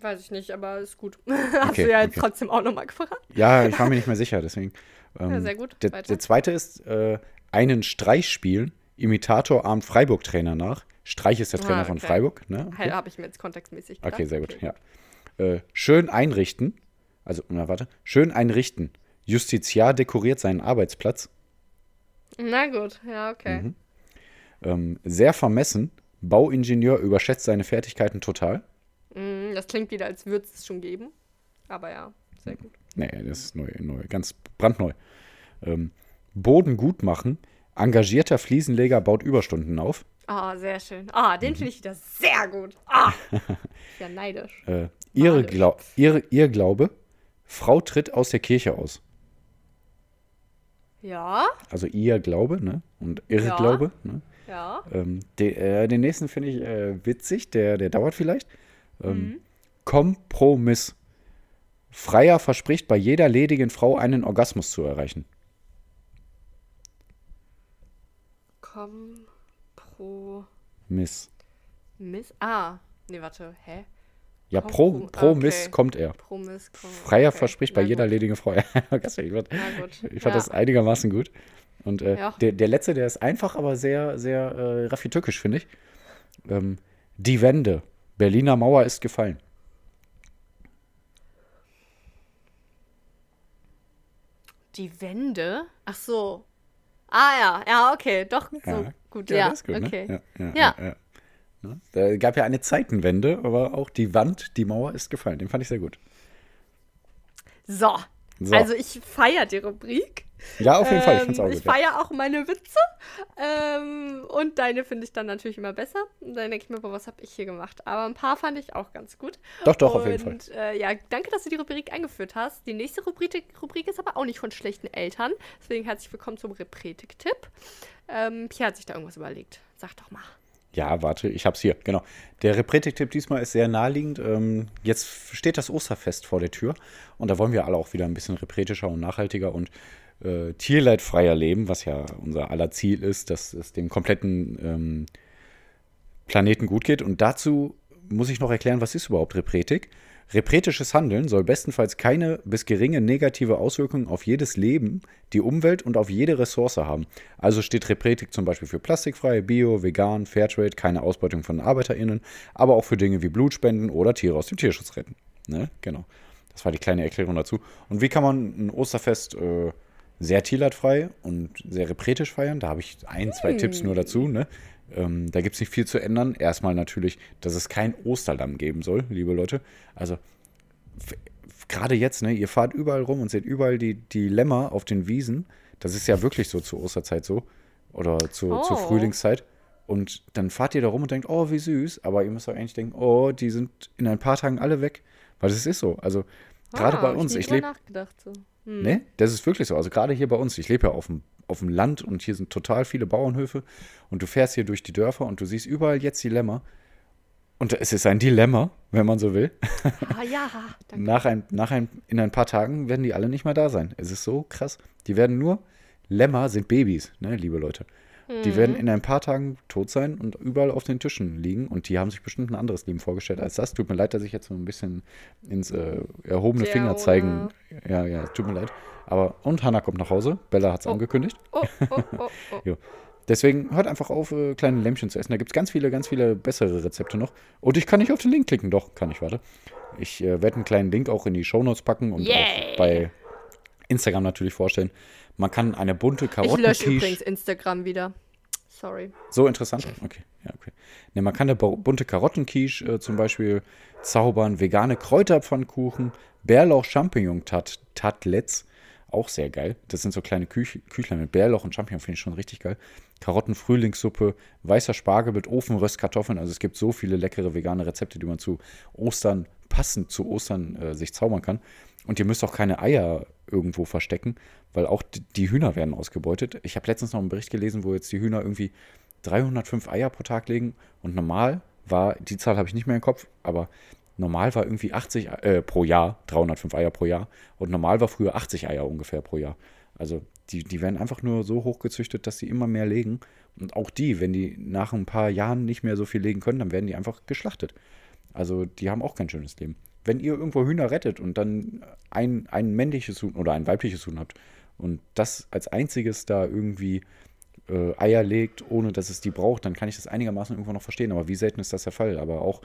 Weiß ich nicht, aber ist gut. Hast Okay, du ja jetzt okay. trotzdem auch nochmal gefragt. Ja, ich war mir nicht mehr sicher, deswegen. Ähm, Ja, sehr gut. Der, der zweite ist, äh, einen Streich spielen. Imitator ahmt Freiburg-Trainer nach. Streich ist der Trainer Ah, von okay. Freiburg, ne? Halt, habe ich mir jetzt kontextmäßig gedacht. Okay, sehr gut, ja. Äh, schön einrichten. Also, na, warte. Schön einrichten. Justiziar dekoriert seinen Arbeitsplatz. Na gut, ja, okay. Mhm. Ähm, sehr vermessen. Bauingenieur überschätzt seine Fertigkeiten total. Mm, Das klingt wieder, als würde es schon geben. Aber ja, sehr gut. Nee, das ist neu, neu ganz brandneu. Ähm, Boden gut machen. Engagierter Fliesenleger baut Überstunden auf. Ah, sehr schön. Ah, Mhm. den finde ich wieder sehr gut. Ah, ist ja neidisch. Äh, ihre. Glau ihre, ihr Glaube. Frau tritt aus der Kirche aus. Ja, Also ihr Glaube, ne? Und ihre Ja. Glaube, ne? ja. Ähm, de, äh, den nächsten finde ich äh, witzig, der, der dauert vielleicht. Ähm, Mhm. Kompromiss. Freier verspricht bei jeder ledigen Frau einen Orgasmus zu erreichen. Komm, pro, Miss. Miss. Ah, nee, warte, hä? Ja, Kom- pro, pro- pro okay. Miss kommt er. Promis. Kom Freier okay. verspricht bei Na jeder gut. ledigen Frau. Ja, ich fand, gut. ich fand ja. das einigermaßen gut. Und äh, Ja. der, der letzte, der ist einfach, aber sehr, sehr äh, raffitückisch, finde ich. Ähm, die Wende. Berliner Mauer ist gefallen. Die Wände? Ach so. Ah ja, ja, okay, doch so gut. Ja, ist gut, okay. ne? Ja, ja, Ja. Ne? Da gab ja eine Zeitenwende, aber auch die Wand, die Mauer ist gefallen. Den fand ich sehr gut. So. So. Also ich feiere die Rubrik. Ja, auf jeden Fall. Ich Ähm, fand's auch ich feiere auch meine Witze. Ähm, und deine finde ich dann natürlich immer besser. Und dann denke ich mir, boah, was habe ich hier gemacht? Aber ein paar fand ich auch ganz gut. Doch, doch, auf jeden Fall. Und äh, ja, danke, dass du die Rubrik eingeführt hast. Die nächste Rubrik, Rubrik ist aber auch nicht von schlechten Eltern. Deswegen herzlich willkommen zum Repretik-Tipp. Ähm, Pierre hat sich da irgendwas überlegt. Sag doch mal. Ja, warte, ich hab's hier, genau. Der Repretik-Tipp diesmal ist sehr naheliegend. Ähm, jetzt steht das Osterfest vor der Tür und da wollen wir alle auch wieder ein bisschen repretischer und nachhaltiger und äh, tierleidfreier leben, was ja unser aller Ziel ist, dass es dem kompletten ähm, Planeten gut geht. Und dazu muss ich noch erklären, was ist überhaupt Repretik? Repretisches Handeln soll bestenfalls keine bis geringe negative Auswirkungen auf jedes Leben, die Umwelt und auf jede Ressource haben. Also steht Repretik zum Beispiel für plastikfrei, bio, vegan, Fairtrade, keine Ausbeutung von ArbeiterInnen, aber auch für Dinge wie Blutspenden oder Tiere aus dem Tierschutz retten. Ne? Genau. Das war die kleine Erklärung dazu. Und wie kann man ein Osterfest äh, sehr tierleidfrei und sehr repretisch feiern? Da habe ich ein, zwei Tipps nur dazu. Ne? Ähm, da gibt es nicht viel zu ändern. Erstmal natürlich, dass es kein Osterlamm geben soll, liebe Leute. Also gerade jetzt, ne, ihr fahrt überall rum und seht überall die, die Lämmer auf den Wiesen. Das ist ja wirklich so zur Osterzeit so. Oder zu, Oh. zur Frühlingszeit. Und dann fahrt ihr da rum und denkt, oh, wie süß. Aber ihr müsst doch eigentlich denken, oh, die sind in ein paar Tagen alle weg. Weil das ist so. Also gerade Ah, bei uns, ich drüber lebe nachgedacht so. Hm. Ne? Das ist wirklich so. Also gerade hier bei uns, ich lebe ja auf dem, auf dem Land und hier sind total viele Bauernhöfe und du fährst hier durch die Dörfer und du siehst überall jetzt die Lämmer. Und es ist ein Dilemma, wenn man so will. Ah ja, danke. Nach ein, nach ein, in ein paar Tagen werden die alle nicht mehr da sein. Es ist so krass. Die werden nur, Lämmer sind Babys, ne, liebe Leute. Die werden in ein paar Tagen tot sein und überall auf den Tischen liegen. Und die haben sich bestimmt ein anderes Leben vorgestellt als das. Tut mir leid, dass ich jetzt so ein bisschen ins äh, erhobene Der Finger zeigen. Ja, ja, es tut mir leid. Aber, und Hannah kommt nach Hause. Bella hat es Oh. angekündigt. Oh, oh, oh, oh. Jo. Deswegen hört einfach auf, äh, kleine Lämmchen zu essen. Da gibt es ganz viele, ganz viele bessere Rezepte noch. Und ich kann nicht auf den Link klicken. Doch, kann ich, warte. Ich äh, werde einen kleinen Link auch in die Shownotes packen und Yay. auch bei Instagram natürlich vorstellen. Man kann eine bunte Ich lösche übrigens. Instagram wieder. Sorry. So interessant? Okay, ja, okay. Ne, man kann bu- bunte Karottenquiche äh, zum Beispiel zaubern, vegane Kräuterpfannkuchen, Bärlauch-Champignon-Tatlets, auch sehr geil. Das sind so kleine Küch Küchlein mit Bärlauch und Champignon, finde ich schon richtig geil. Karotten-Frühlingssuppe, weißer Spargel mit Ofenröstkartoffeln. Also es gibt so viele leckere vegane Rezepte, die man zu Ostern, passend zu Ostern, äh, sich zaubern kann. Und ihr müsst auch keine Eier irgendwo verstecken, weil auch die Hühner werden ausgebeutet. Ich habe letztens noch einen Bericht gelesen, wo jetzt die Hühner irgendwie 305 Eier pro Tag legen und normal war, die Zahl habe ich nicht mehr im Kopf, aber normal war irgendwie 80 äh, pro Jahr, 305 Eier pro Jahr und normal war früher 80 Eier ungefähr pro Jahr. Also die, die werden einfach nur so hochgezüchtet, dass sie immer mehr legen und auch die, wenn die nach ein paar Jahren nicht mehr so viel legen können, dann werden die einfach geschlachtet. Also die haben auch kein schönes Leben. Wenn ihr irgendwo Hühner rettet und dann ein, ein männliches Huhn oder ein weibliches Huhn habt und das als einziges da irgendwie äh, Eier legt, ohne dass es die braucht, dann kann ich das einigermaßen irgendwo noch verstehen. Aber wie selten ist das der Fall? Aber auch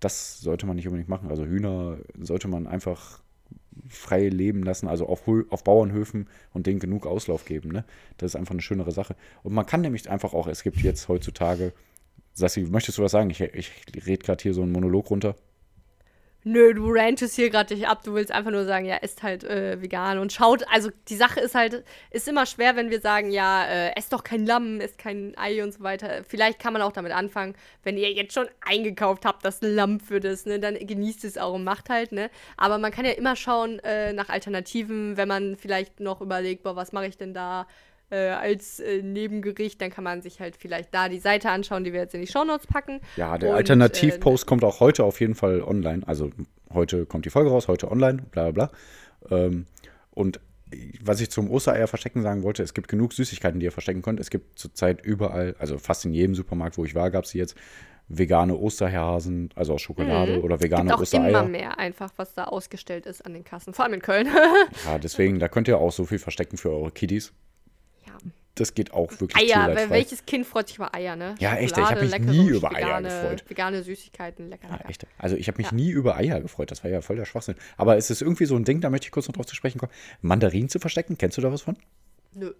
das sollte man nicht unbedingt machen. Also Hühner sollte man einfach frei leben lassen, also auf, auf Bauernhöfen und denen genug Auslauf geben. Ne? Das ist einfach eine schönere Sache. Und man kann nämlich einfach auch, es gibt jetzt heutzutage, Sassi, möchtest du was sagen? Ich, ich rede gerade hier so einen Monolog runter. Nö, du rantest hier gerade dich ab. Du willst einfach nur sagen, ja, isst halt äh, vegan und schaut. Also die Sache ist halt, ist immer schwer, wenn wir sagen, ja, äh, esst doch kein Lamm, esst kein Ei und so weiter. Vielleicht kann man auch damit anfangen, wenn ihr jetzt schon eingekauft habt, das Lamm für das, ne, dann genießt es auch und macht halt, ne. Aber man kann ja immer schauen äh, nach Alternativen, wenn man vielleicht noch überlegt, boah, was mache ich denn da? Äh, als äh, Nebengericht, dann kann man sich halt vielleicht da die Seite anschauen, die wir jetzt in die Shownotes packen. Ja, der Und, äh, Alternativpost kommt auch heute auf jeden Fall online. Also heute kommt die Folge raus, heute online, bla bla bla. Ähm, und was ich zum Ostereier verstecken sagen wollte, es gibt genug Süßigkeiten, die ihr verstecken könnt. Es gibt zurzeit überall, also fast in jedem Supermarkt, wo ich war, gab es jetzt vegane Osterhasen, also aus Schokolade oder vegane Mhm. Gibt auch Ostereier. immer mehr einfach, was da ausgestellt ist an den Kassen. Vor allem in Köln. Ja, deswegen, da könnt ihr auch so viel verstecken für eure Kiddies. Ja. Das geht auch wirklich Eier, wel- welches Kind freut sich über Eier, ne? Ja, echt, ich hab Schokolade, mich leckere, nie über Eier vegane, gefreut. Vegane Süßigkeiten, lecker, Ja, lecker. echt. Also ich habe mich Ja. nie über Eier gefreut. Das war ja voll der Schwachsinn. Aber es ist irgendwie so ein Ding, da möchte ich kurz noch drauf zu sprechen kommen. Mandarinen zu verstecken, kennst du da was von? Nö.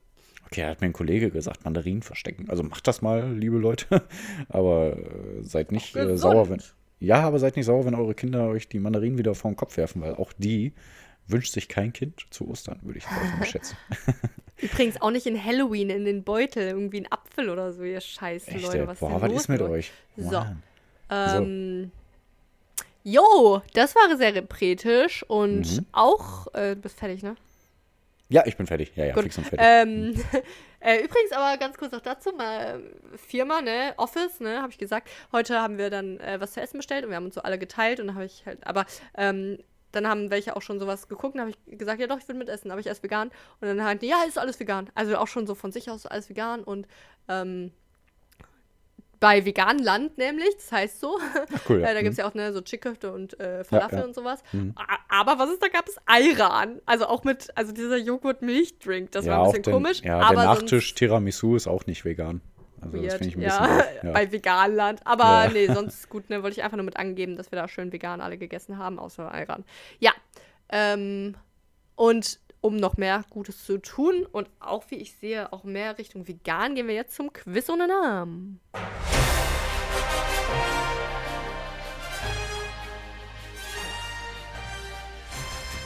Okay, da hat mir ein Kollege gesagt, Mandarinen verstecken. Also macht das mal, liebe Leute. Aber äh, seid nicht äh, sauer, wenn. Ja, aber seid nicht sauer, wenn eure Kinder euch die Mandarinen wieder vor den Kopf werfen, weil auch die wünscht sich kein Kind zu Ostern, würde ich mal schätzen. Übrigens auch nicht in Halloween in den Beutel, irgendwie ein Apfel oder so, ihr Scheiße, Echt, Leute. Was Boah, was ist mit euch? So. Ähm, Jo, das war sehr repretisch und Mhm. auch, äh, du bist fertig, ne? Ja, ich bin fertig. Ja, ja, Gut. fix und fertig. Ähm, äh, übrigens aber ganz kurz noch dazu, mal Firma, ne, Office, ne, habe ich gesagt. Heute haben wir dann äh, was zu essen bestellt und wir haben uns so alle geteilt und dann habe ich halt, aber ähm, dann haben welche auch schon sowas geguckt und habe ich gesagt, ja doch, ich will mitessen, aber ich esse vegan. Und dann halt, ja, ist alles vegan. Also auch schon so von sich aus alles vegan und ähm, bei Veganland nämlich, das heißt so. Ach, cool. Ja. Äh, da gibt es ja auch ne, so Chickhüfte und äh, Falafel ja. und sowas. Mhm. Aber was es da gab, ist Ayran. Also auch mit, also dieser Joghurt-Milchdrink. Das ja, war ein bisschen den, komisch. Ja, aber der Nachtisch Tiramisu ist auch nicht vegan. Also das weird. finde ich ein bisschen ja. Ja. bei Veganland. Aber Ja. nee, sonst gut, ne? Wollte ich einfach nur mit angeben, dass wir da schön vegan alle gegessen haben, außer Ayran. Ja. Ähm, und um noch mehr Gutes zu tun und auch, wie ich sehe, auch mehr Richtung vegan, gehen wir jetzt zum Quiz ohne Namen.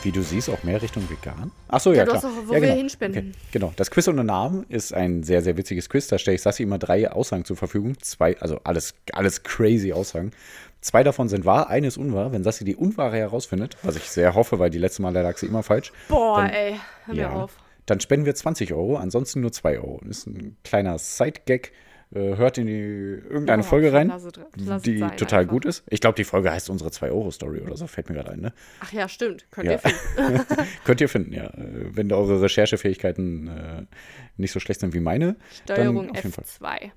Wie du siehst, auch mehr Richtung vegan. Achso, ja, Ja, du klar. hast doch, wo ja, wir genau. hinspenden. Okay, genau. Das Quiz ohne Namen ist ein sehr, sehr witziges Quiz. Da stelle ich Sassi immer drei Aussagen zur Verfügung. Zwei, also alles, alles crazy Aussagen. Zwei davon sind wahr, eine ist unwahr. Wenn Sassi die Unwahre herausfindet, was ich sehr hoffe, weil die letzte Mal lag sie immer falsch, Boah, Dann- ey, hör mir ja, auf. dann spenden wir 20 Euro, ansonsten nur 2 Euro. Das ist ein kleiner Side-Gag. Äh, hört in die irgendeine Oh, Folge rein, lass es- lass es die total einfach. gut ist. Ich glaube, die Folge heißt unsere 2-Euro-Story oder so, fällt mir gerade ein, ne? Ach ja, stimmt. Könnt Ja. ihr finden. Könnt ihr finden, ja. Äh, Wenn eure Recherchefähigkeiten äh, nicht so schlecht sind wie meine. Steuerung auf jeden Fall. F2.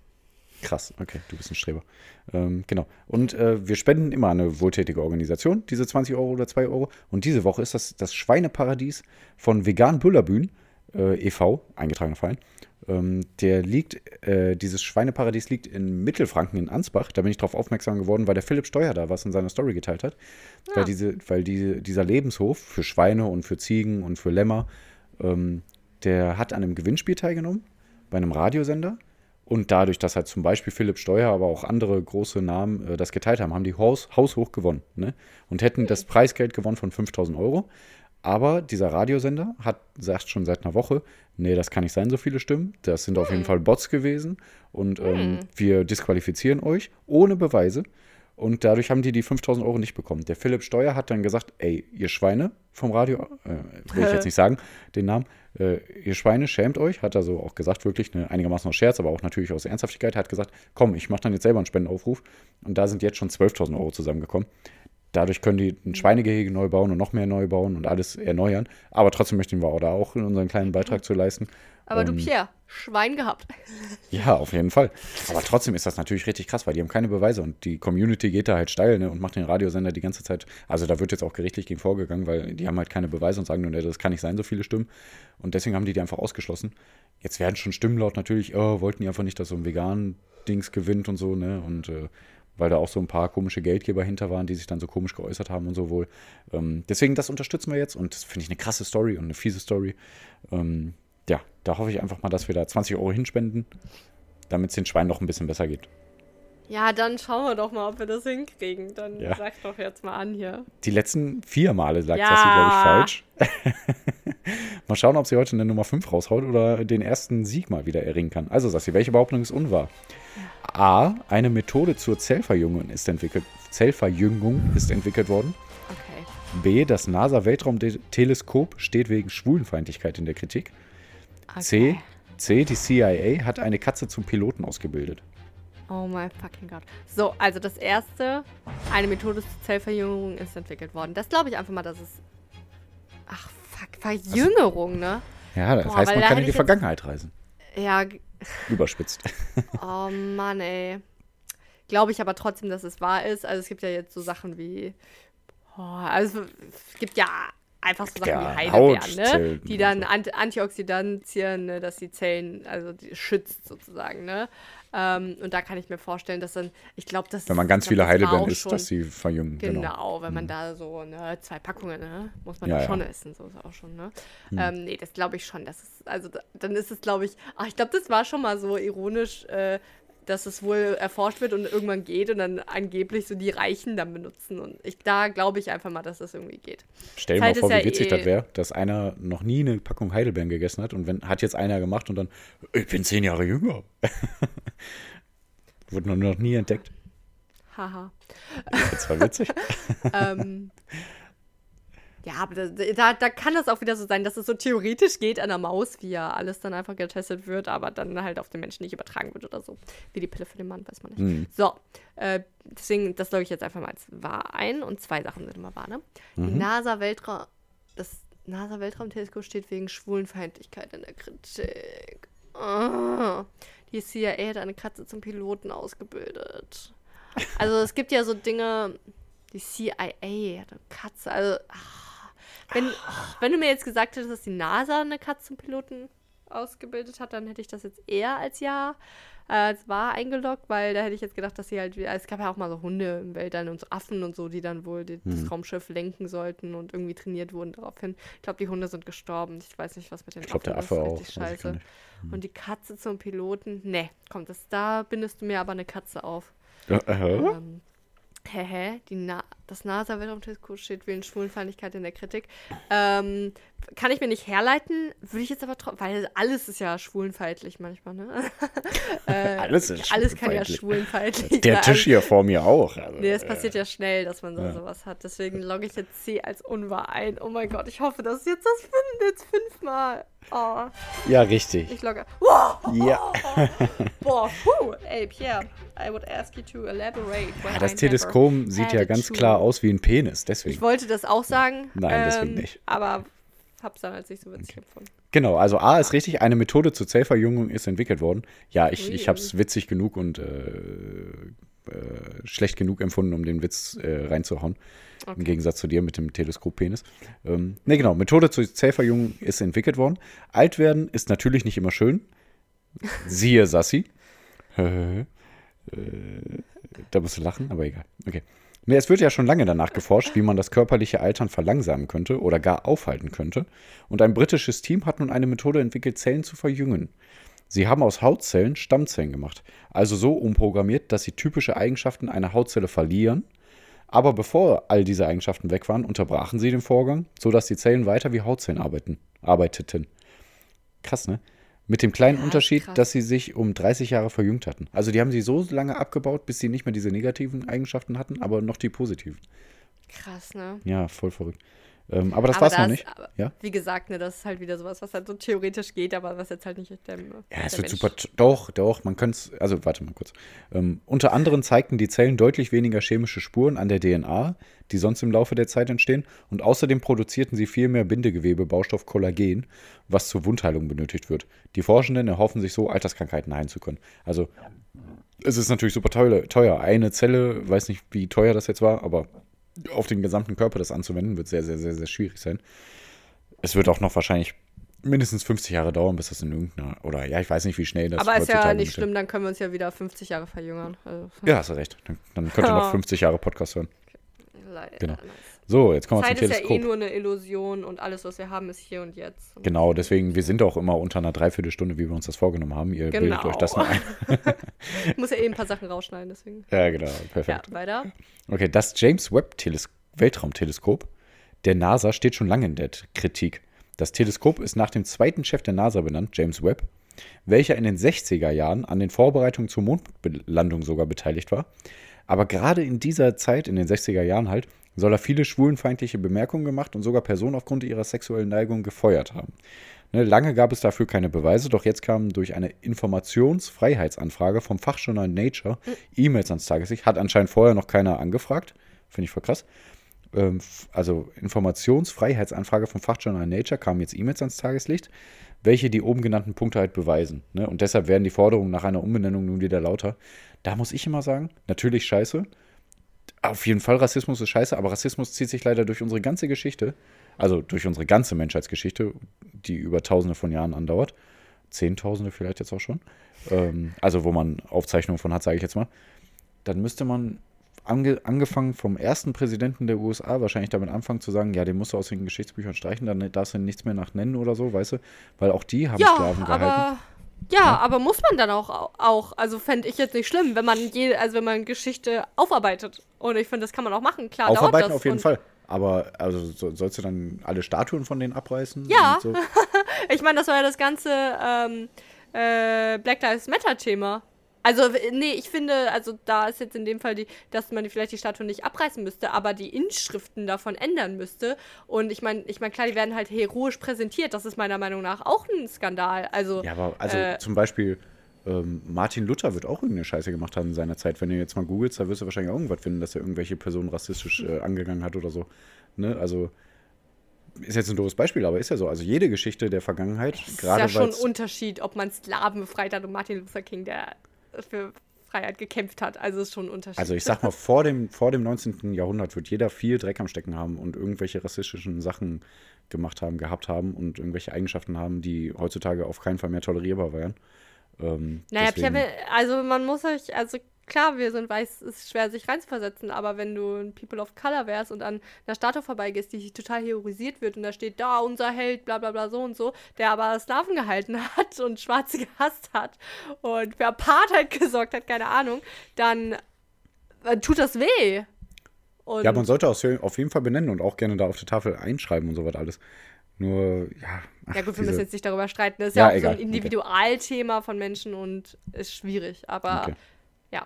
Krass, okay, du bist ein Streber. Ähm, genau. Und äh, wir spenden immer eine wohltätige Organisation, diese 20 Euro oder 2 Euro. Und diese Woche ist das das Schweineparadies von Vegan Bullerbühn äh, e.V., eingetragener Verein. Ähm, der liegt, äh, dieses Schweineparadies liegt in Mittelfranken in Ansbach. Da bin ich drauf aufmerksam geworden, weil der Philipp Steuer da was in seiner Story geteilt hat. Weil, diese, weil die, dieser Lebenshof für Schweine und für Ziegen und für Lämmer, ähm, der hat an einem Gewinnspiel teilgenommen bei einem Radiosender. Und dadurch, dass halt zum Beispiel Philipp Steuer, aber auch andere große Namen äh, das geteilt haben, haben die Haus, haushoch gewonnen. Ne? Und hätten das Preisgeld gewonnen von 5000 Euro. Aber dieser Radiosender hat, sagt schon seit einer Woche, nee, das kann nicht sein, so viele Stimmen. Das sind auf jeden Fall Bots gewesen. Und ähm, wir disqualifizieren euch ohne Beweise. Und dadurch haben die die 5000 Euro nicht bekommen. Der Philipp Steuer hat dann gesagt, ey, ihr Schweine vom Radio, äh, will ich jetzt nicht sagen, den Namen, äh, ihr Schweine, schämt euch, hat er so auch gesagt, wirklich, ne, einigermaßen aus Scherz, aber auch natürlich aus Ernsthaftigkeit, hat gesagt, komm, ich mache dann jetzt selber einen Spendenaufruf. Und da sind jetzt schon 12.000 Euro zusammengekommen. Dadurch können die ein Schweinegehege neu bauen und noch mehr neu bauen und alles erneuern. Aber trotzdem möchten wir auch da auch unseren kleinen Beitrag zu leisten. Aber du, Ähm, Pierre, Schwein gehabt. Ja, auf jeden Fall. Aber trotzdem ist das natürlich richtig krass, weil die haben keine Beweise und die Community geht da halt steil ne, und macht den Radiosender die ganze Zeit. Also da wird jetzt auch gerichtlich gegen vorgegangen, weil die haben halt keine Beweise und sagen nur, ne, das kann nicht sein, so viele Stimmen. Und deswegen haben die die einfach ausgeschlossen. Jetzt werden schon Stimmen laut natürlich, oh, wollten die einfach nicht, dass so ein vegan Dings gewinnt und so, ne? Und äh, weil da auch so ein paar komische Geldgeber hinter waren, die sich dann so komisch geäußert haben und so wohl. Ähm, deswegen, das unterstützen wir jetzt und das finde ich eine krasse Story und eine fiese Story. Ähm, ja, da hoffe ich einfach mal, dass wir da 20 Euro hinspenden, damit es den Schweinen noch ein bisschen besser geht. Ja, dann schauen wir doch mal, ob wir das hinkriegen. Dann Ja. sag doch jetzt mal an hier. Die letzten vier Male sagt Ja. Sassi, glaube ich, falsch. mal schauen, ob sie heute eine Nummer 5 raushaut oder den ersten Sieg mal wieder erringen kann. Also, Sassi, welche Behauptung ist unwahr? A. Eine Methode zur Zellverjüngung ist entwickelt, Zellverjüngung ist entwickelt worden. Okay. B. Das NASA-Weltraumteleskop steht wegen Schwulenfeindlichkeit in der Kritik. okay. C. C. Die CIA hat eine Katze zum Piloten ausgebildet. Oh mein fucking Gott. So, also das erste, eine Methode zur Zellverjüngung ist entwickelt worden. Das glaube ich einfach mal, dass es. Ach, fuck, Verjüngerung, ne? Ja, das Boah, heißt, man kann in die Vergangenheit reisen. Ja, Überspitzt. oh Mann, ey. Glaube ich aber trotzdem, dass es wahr ist. Also es gibt ja jetzt so Sachen wie. Oh, also es gibt ja einfach so Sachen Ja, wie Heidelbeeren, ne? Die dann. Ant Antioxidantien, ne? dass die Zellen, also die schützt sozusagen, ne? Ähm, und da kann ich mir vorstellen, dass dann, ich glaube, dass Wenn man ganz viele Heidelbeeren isst, dass sie verjüngen. Genau, Genau. wenn man da so ne, zwei Packungen, ne, muss man Ja, ja, schon essen, so ist auch schon, ne? Ähm, nee, das glaube ich schon. Das ist, also da, dann ist es, glaube ich, ach, ich glaube, das war schon mal so ironisch, äh, dass es wohl erforscht wird und irgendwann geht und dann angeblich so die Reichen dann benutzen. Und ich, da glaube ich einfach mal, dass das irgendwie geht. Stell dir mal vor, wie ja witzig eh- das wäre, dass einer noch nie eine Packung Heidelbeeren gegessen hat und wenn hat jetzt einer gemacht und dann, ich bin zehn Jahre jünger. Wurde noch, noch nie entdeckt. Haha. Das war witzig. ähm, ja, aber da, da, kann das auch wieder so sein, dass es so theoretisch geht an der Maus, wie ja alles dann einfach getestet wird, aber dann halt auf den Menschen nicht übertragen wird oder so. Wie die Pille für den Mann, weiß man nicht. Mhm. So, äh, deswegen, das logge ich jetzt einfach mal als wahr ein und zwei Sachen sind immer wahr, ne? Die NASA-Weltraum, das NASA-Weltraumteleskop steht wegen Schwulenfeindlichkeit in der Kritik. Ah, die CIA hat eine Katze zum Piloten ausgebildet. Also es gibt ja so Dinge, die CIA hat eine Katze, also ah, wenn, wenn du mir jetzt gesagt hättest, dass die NASA eine Katze zum Piloten ausgebildet hat, dann hätte ich das jetzt eher als ja, äh, als wahr eingeloggt, weil da hätte ich jetzt gedacht, dass sie halt, wie- es gab ja auch mal so Hunde im Weltall und so Affen und so, die dann wohl die, das Raumschiff lenken sollten und irgendwie trainiert wurden daraufhin. Ich glaube, die Hunde sind gestorben. Ich weiß nicht, was mit den Ich glaube, der Affen Affe ist. auch. Richtig scheiße. nicht. Und die Katze zum Piloten, ne, kommt das, da bindest du mir aber eine Katze auf. Ja, äh, Ähm, Die Na das NASA-Weltraumteleskop steht wegen Schwulenfeindlichkeit in der Kritik. Ähm, kann ich mir nicht herleiten, würde ich jetzt aber trotzdem, weil alles ist ja schwulenfeindlich manchmal, ne? äh, Alles ist Alles kann ja schwulenfeindlich. schwulenfeindlich Der sein. Tisch hier vor mir auch. Also, Nee, es äh, passiert ja schnell, dass man so ja. sowas hat. Deswegen logge ich jetzt C als unwahr ein. Oh mein Gott, ich hoffe, das ist jetzt das jetzt fünfmal. Oh, ja, richtig. ich logge. Wow, Ja. boah, puh. Ey, Pierre, I would ask you to elaborate. Ja, when das Teleskop sieht ja ganz klar aus wie ein Penis, Ich deswegen. wollte das auch sagen. Nein, deswegen ähm, nicht. Aber hab's dann als nicht so witzig empfunden. Genau, also A ist richtig, eine Methode zur Zellverjüngung ist entwickelt worden. Ja, ich, ich Ui. habe es witzig genug und äh, äh, schlecht genug empfunden, um den Witz äh, reinzuhauen. Im Okay. Gegensatz zu dir mit dem Teleskoppenis. Ähm, ne, genau, Methode zur Zellverjüngung ist entwickelt worden. Alt werden ist natürlich nicht immer schön. Siehe Sassi. äh, da musst du lachen, aber egal. Okay. Ne, es wird ja schon lange danach geforscht, wie man das körperliche Altern verlangsamen könnte oder gar aufhalten könnte. Und ein britisches Team hat nun eine Methode entwickelt, Zellen zu verjüngen. Sie haben aus Hautzellen Stammzellen gemacht, also so umprogrammiert, dass sie typische Eigenschaften einer Hautzelle verlieren. Aber bevor all diese Eigenschaften weg waren, unterbrachen sie den Vorgang, sodass die Zellen weiter wie Hautzellen arbeiten, arbeiteten. Krass, ne? Mit dem kleinen Ja, Unterschied, krass. dass sie sich um 30 Jahre verjüngt hatten. Also die haben sie so lange abgebaut, bis sie nicht mehr diese negativen Eigenschaften hatten, aber noch die positiven. Krass, ne? Ja, voll verrückt. Ähm, aber das aber war's noch nicht. aber Ja? Wie gesagt, ne, das ist halt wieder sowas, was halt so theoretisch geht, aber was jetzt halt nicht der, Ja, es wird Mensch- super. Doch, doch, man könnte es. Also, warte mal kurz. Ähm, unter anderem zeigten die Zellen deutlich weniger chemische Spuren an der DNA, die sonst im Laufe der Zeit entstehen. Und außerdem produzierten sie viel mehr Bindegewebe, Baustoff Kollagen, was zur Wundheilung benötigt wird. Die Forschenden erhoffen sich so, Alterskrankheiten heilen zu können. Also, es ist natürlich super teuer. teuer. Eine Zelle, weiß nicht, wie teuer das jetzt war, aber auf den gesamten Körper das anzuwenden, wird sehr, sehr, sehr, sehr schwierig sein. Es wird auch noch wahrscheinlich mindestens 50 Jahre dauern, bis das in irgendeiner, oder ja, ich weiß nicht, wie schnell das Aber ist ja nicht schlimm, dann können wir uns ja wieder 50 Jahre verjüngern. Also, Ja, hast du recht. Dann, dann könnt ihr noch Ja. 50 Jahre Podcast hören. leider. Genau. So, jetzt kommen wir Zeit zum ist ja Teleskop. eh nur eine Illusion und alles, was wir haben, ist hier und jetzt. Genau, deswegen, wir sind auch immer unter einer Dreiviertelstunde, wie wir uns das vorgenommen haben. Ihr bildet Genau. euch das mal ein. Ich muss ja eh ein paar Sachen rausschneiden, deswegen. Ja, genau, Ja, perfekt. weiter. Okay, das James Webb -Teles Weltraumteleskop der NASA steht schon lange in der Kritik. Das Teleskop ist nach dem zweiten Chef der NASA benannt, James Webb, welcher in den 60er Jahren an den Vorbereitungen zur Mondlandung sogar beteiligt war. Aber gerade in dieser Zeit, in den 60er Jahren halt, soll er viele schwulenfeindliche Bemerkungen gemacht und sogar Personen aufgrund ihrer sexuellen Neigung gefeuert haben. Ne, lange gab es dafür keine Beweise, doch jetzt kamen durch eine Informationsfreiheitsanfrage vom Fachjournal Nature E-Mails ans Tageslicht. Hat anscheinend vorher noch keiner angefragt. Finde ich voll krass. Ähm, also Informationsfreiheitsanfrage vom Fachjournal Nature kamen jetzt E-Mails ans Tageslicht, welche die oben genannten Punkte halt beweisen. Ne? Und deshalb werden die Forderungen nach einer Umbenennung nun wieder lauter. Da muss ich immer sagen, natürlich scheiße. Auf jeden Fall Rassismus ist scheiße, aber Rassismus zieht sich leider durch unsere ganze Geschichte, also durch unsere ganze Menschheitsgeschichte, die über tausende von Jahren andauert. Zehntausende vielleicht jetzt auch schon. Ähm, also wo man Aufzeichnungen von hat, sage ich jetzt mal. Dann müsste man ange angefangen vom ersten Präsidenten der USA wahrscheinlich damit anfangen zu sagen, ja, den musst du aus den Geschichtsbüchern streichen, dann darfst du nichts mehr nach nennen oder so, weißt du? Weil auch die haben Ja, Sklaven gehalten. aber. Ja, aber muss man dann auch, auch also fände ich jetzt nicht schlimm, wenn man je, also wenn man Geschichte aufarbeitet. Und ich finde, das kann man auch machen. Klar, Aufarbeiten auf jeden Fall. Aber also so, sollst du dann alle Statuen von denen abreißen? Ja. So? Ich meine, das war ja das ganze ähm, äh, Black Lives Matter Thema. Also, nee, ich finde, also da ist jetzt in dem Fall, die, dass man vielleicht die Statue nicht abreißen müsste, aber die Inschriften davon ändern müsste. Und ich meine, ich meine, klar, die werden halt heroisch präsentiert. Das ist meiner Meinung nach auch ein Skandal. Also, Ja, aber also Äh. zum Beispiel ähm, Martin Luther wird auch irgendeine Scheiße gemacht haben in seiner Zeit. Wenn du jetzt mal googelst, da wirst du wahrscheinlich auch irgendwas finden, dass er irgendwelche Personen rassistisch äh, angegangen hat oder so. Ne? Also ist jetzt ein doofes Beispiel, aber ist ja so. Also jede Geschichte der Vergangenheit, es ist gerade ja schon ein Unterschied, ob man Sklaven befreit hat und Martin Luther King, der für Freiheit gekämpft hat. Also ist schon ein Unterschied. Also ich sag mal, vor dem, vor dem 19. Jahrhundert wird jeder viel Dreck am Stecken haben und irgendwelche rassistischen Sachen gemacht haben, gehabt haben und irgendwelche Eigenschaften haben, die heutzutage auf keinen Fall mehr tolerierbar wären. Ähm, Naja, deswegen- Pierre, also man muss sich, also klar, wir sind weiß, es ist schwer, sich reinzuversetzen, aber wenn du ein People of Color wärst und an einer Statue vorbeigehst, die total heroisiert wird und da steht, da unser Held, bla bla bla, so und so, der aber Sklaven gehalten hat und Schwarze gehasst hat und für Apartheid gesorgt hat, keine Ahnung, dann äh, tut das weh. Und Ja, man sollte auf jeden Fall benennen und auch gerne da auf der Tafel einschreiben und so was alles. Nur, ja. ach, ja gut, wir diese- müssen jetzt nicht darüber streiten. Das ist Ja, ja, auch egal, so ein Individualthema von Menschen und ist schwierig. Aber Okay. Ja.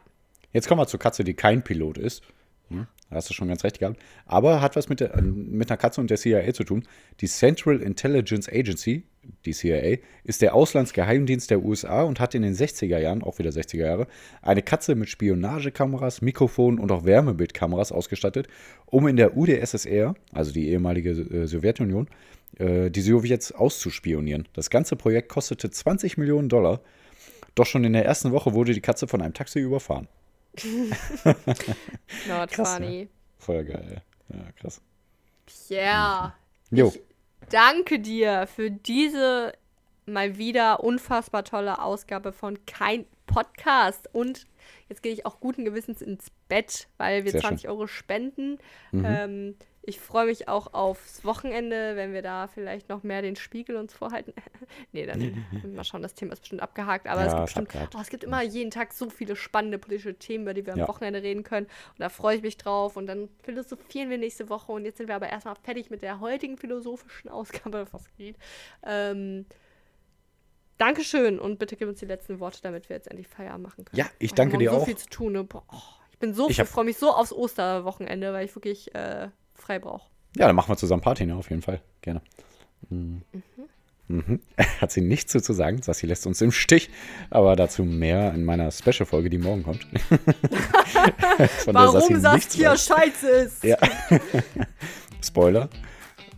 Jetzt kommen wir zur Katze, die kein Pilot ist. Hm, Da hast du schon ganz recht gehabt. Aber hat was mit, der, mit einer Katze und der CIA zu tun. Die Central Intelligence Agency, die CIA, ist der Auslandsgeheimdienst der USA und hat in den 60er Jahren, auch wieder 60er Jahre, eine Katze mit Spionagekameras, Mikrofonen und auch Wärmebildkameras ausgestattet, um in der UdSSR, also die ehemalige äh, Sowjetunion, äh, die Sowjets auszuspionieren. Das ganze Projekt kostete 20 Millionen Dollar. Doch schon in der ersten Woche wurde die Katze von einem Taxi überfahren. Not Krass, funny. Voll geil. Ja, krass. Pierre, Jo. ich danke dir für diese mal wieder unfassbar tolle Ausgabe von Kein Podcast. Und jetzt gehe ich auch guten Gewissens ins Bett, weil wir Sehr 20 Euro spenden. Mhm. Ähm, Ich freue mich auch aufs Wochenende, wenn wir da vielleicht noch mehr den Spiegel uns vorhalten. nee, dann mal schauen, das Thema ist bestimmt abgehakt. Aber Ja, es, gibt bestimmt, oh, es gibt immer jeden Tag so viele spannende politische Themen, über die wir am Ja. Wochenende reden können. Und da freue ich mich drauf. Und dann philosophieren wir nächste Woche. Und jetzt sind wir aber erstmal fertig mit der heutigen philosophischen Ausgabe, was geht. Ähm, Dankeschön und bitte gib uns die letzten Worte, damit wir jetzt endlich Feierabend machen können. Ja, ich danke morgen dir so auch. viel zu tun. Ne? Boah, oh, ich bin so, Ich ich freue mich so aufs Osterwochenende, weil ich wirklich äh, frei brauche. Ja, dann machen wir zusammen Party, ne? Auf jeden Fall. Gerne. Mhm. Mhm. Hat sie nichts zu, zu sagen. Sassi lässt uns im Stich. Aber dazu mehr in meiner Special-Folge, die morgen kommt. Warum Saskia scheiße ist. Ja. Spoiler.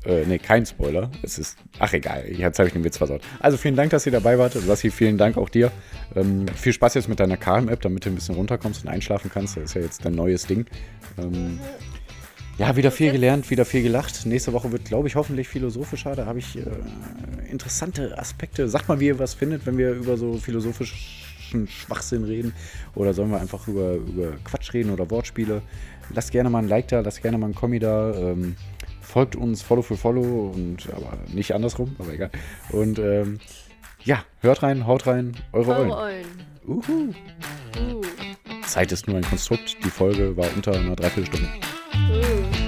Äh, nee, kein Spoiler. Es ist. Ach, egal. Jetzt habe ich den Witz versaut. Also vielen Dank, dass ihr dabei wart. Sassi, vielen Dank auch dir. Ähm, viel Spaß jetzt mit deiner Calm-App, damit du ein bisschen runterkommst und einschlafen kannst. Das ist ja jetzt dein neues Ding. Ähm, ja, wieder viel gelernt, wieder viel gelacht. Nächste Woche wird, glaube ich, hoffentlich philosophischer. Da habe ich äh, interessante Aspekte. Sagt mal, wie ihr was findet, wenn wir über so philosophischen Schwachsinn reden. Oder sollen wir einfach über, über Quatsch reden oder Wortspiele? Lasst gerne mal ein Like da, lasst gerne mal ein Kommi da. Ähm, folgt uns Follow für Follow und aber nicht andersrum, aber egal. Und ähm, ja, hört rein, haut rein, eure Eure Eulen. Eulen. Uhu. Uh. Zeit ist nur ein Konstrukt. Die Folge war unter einer Dreiviertelstunde. Mm.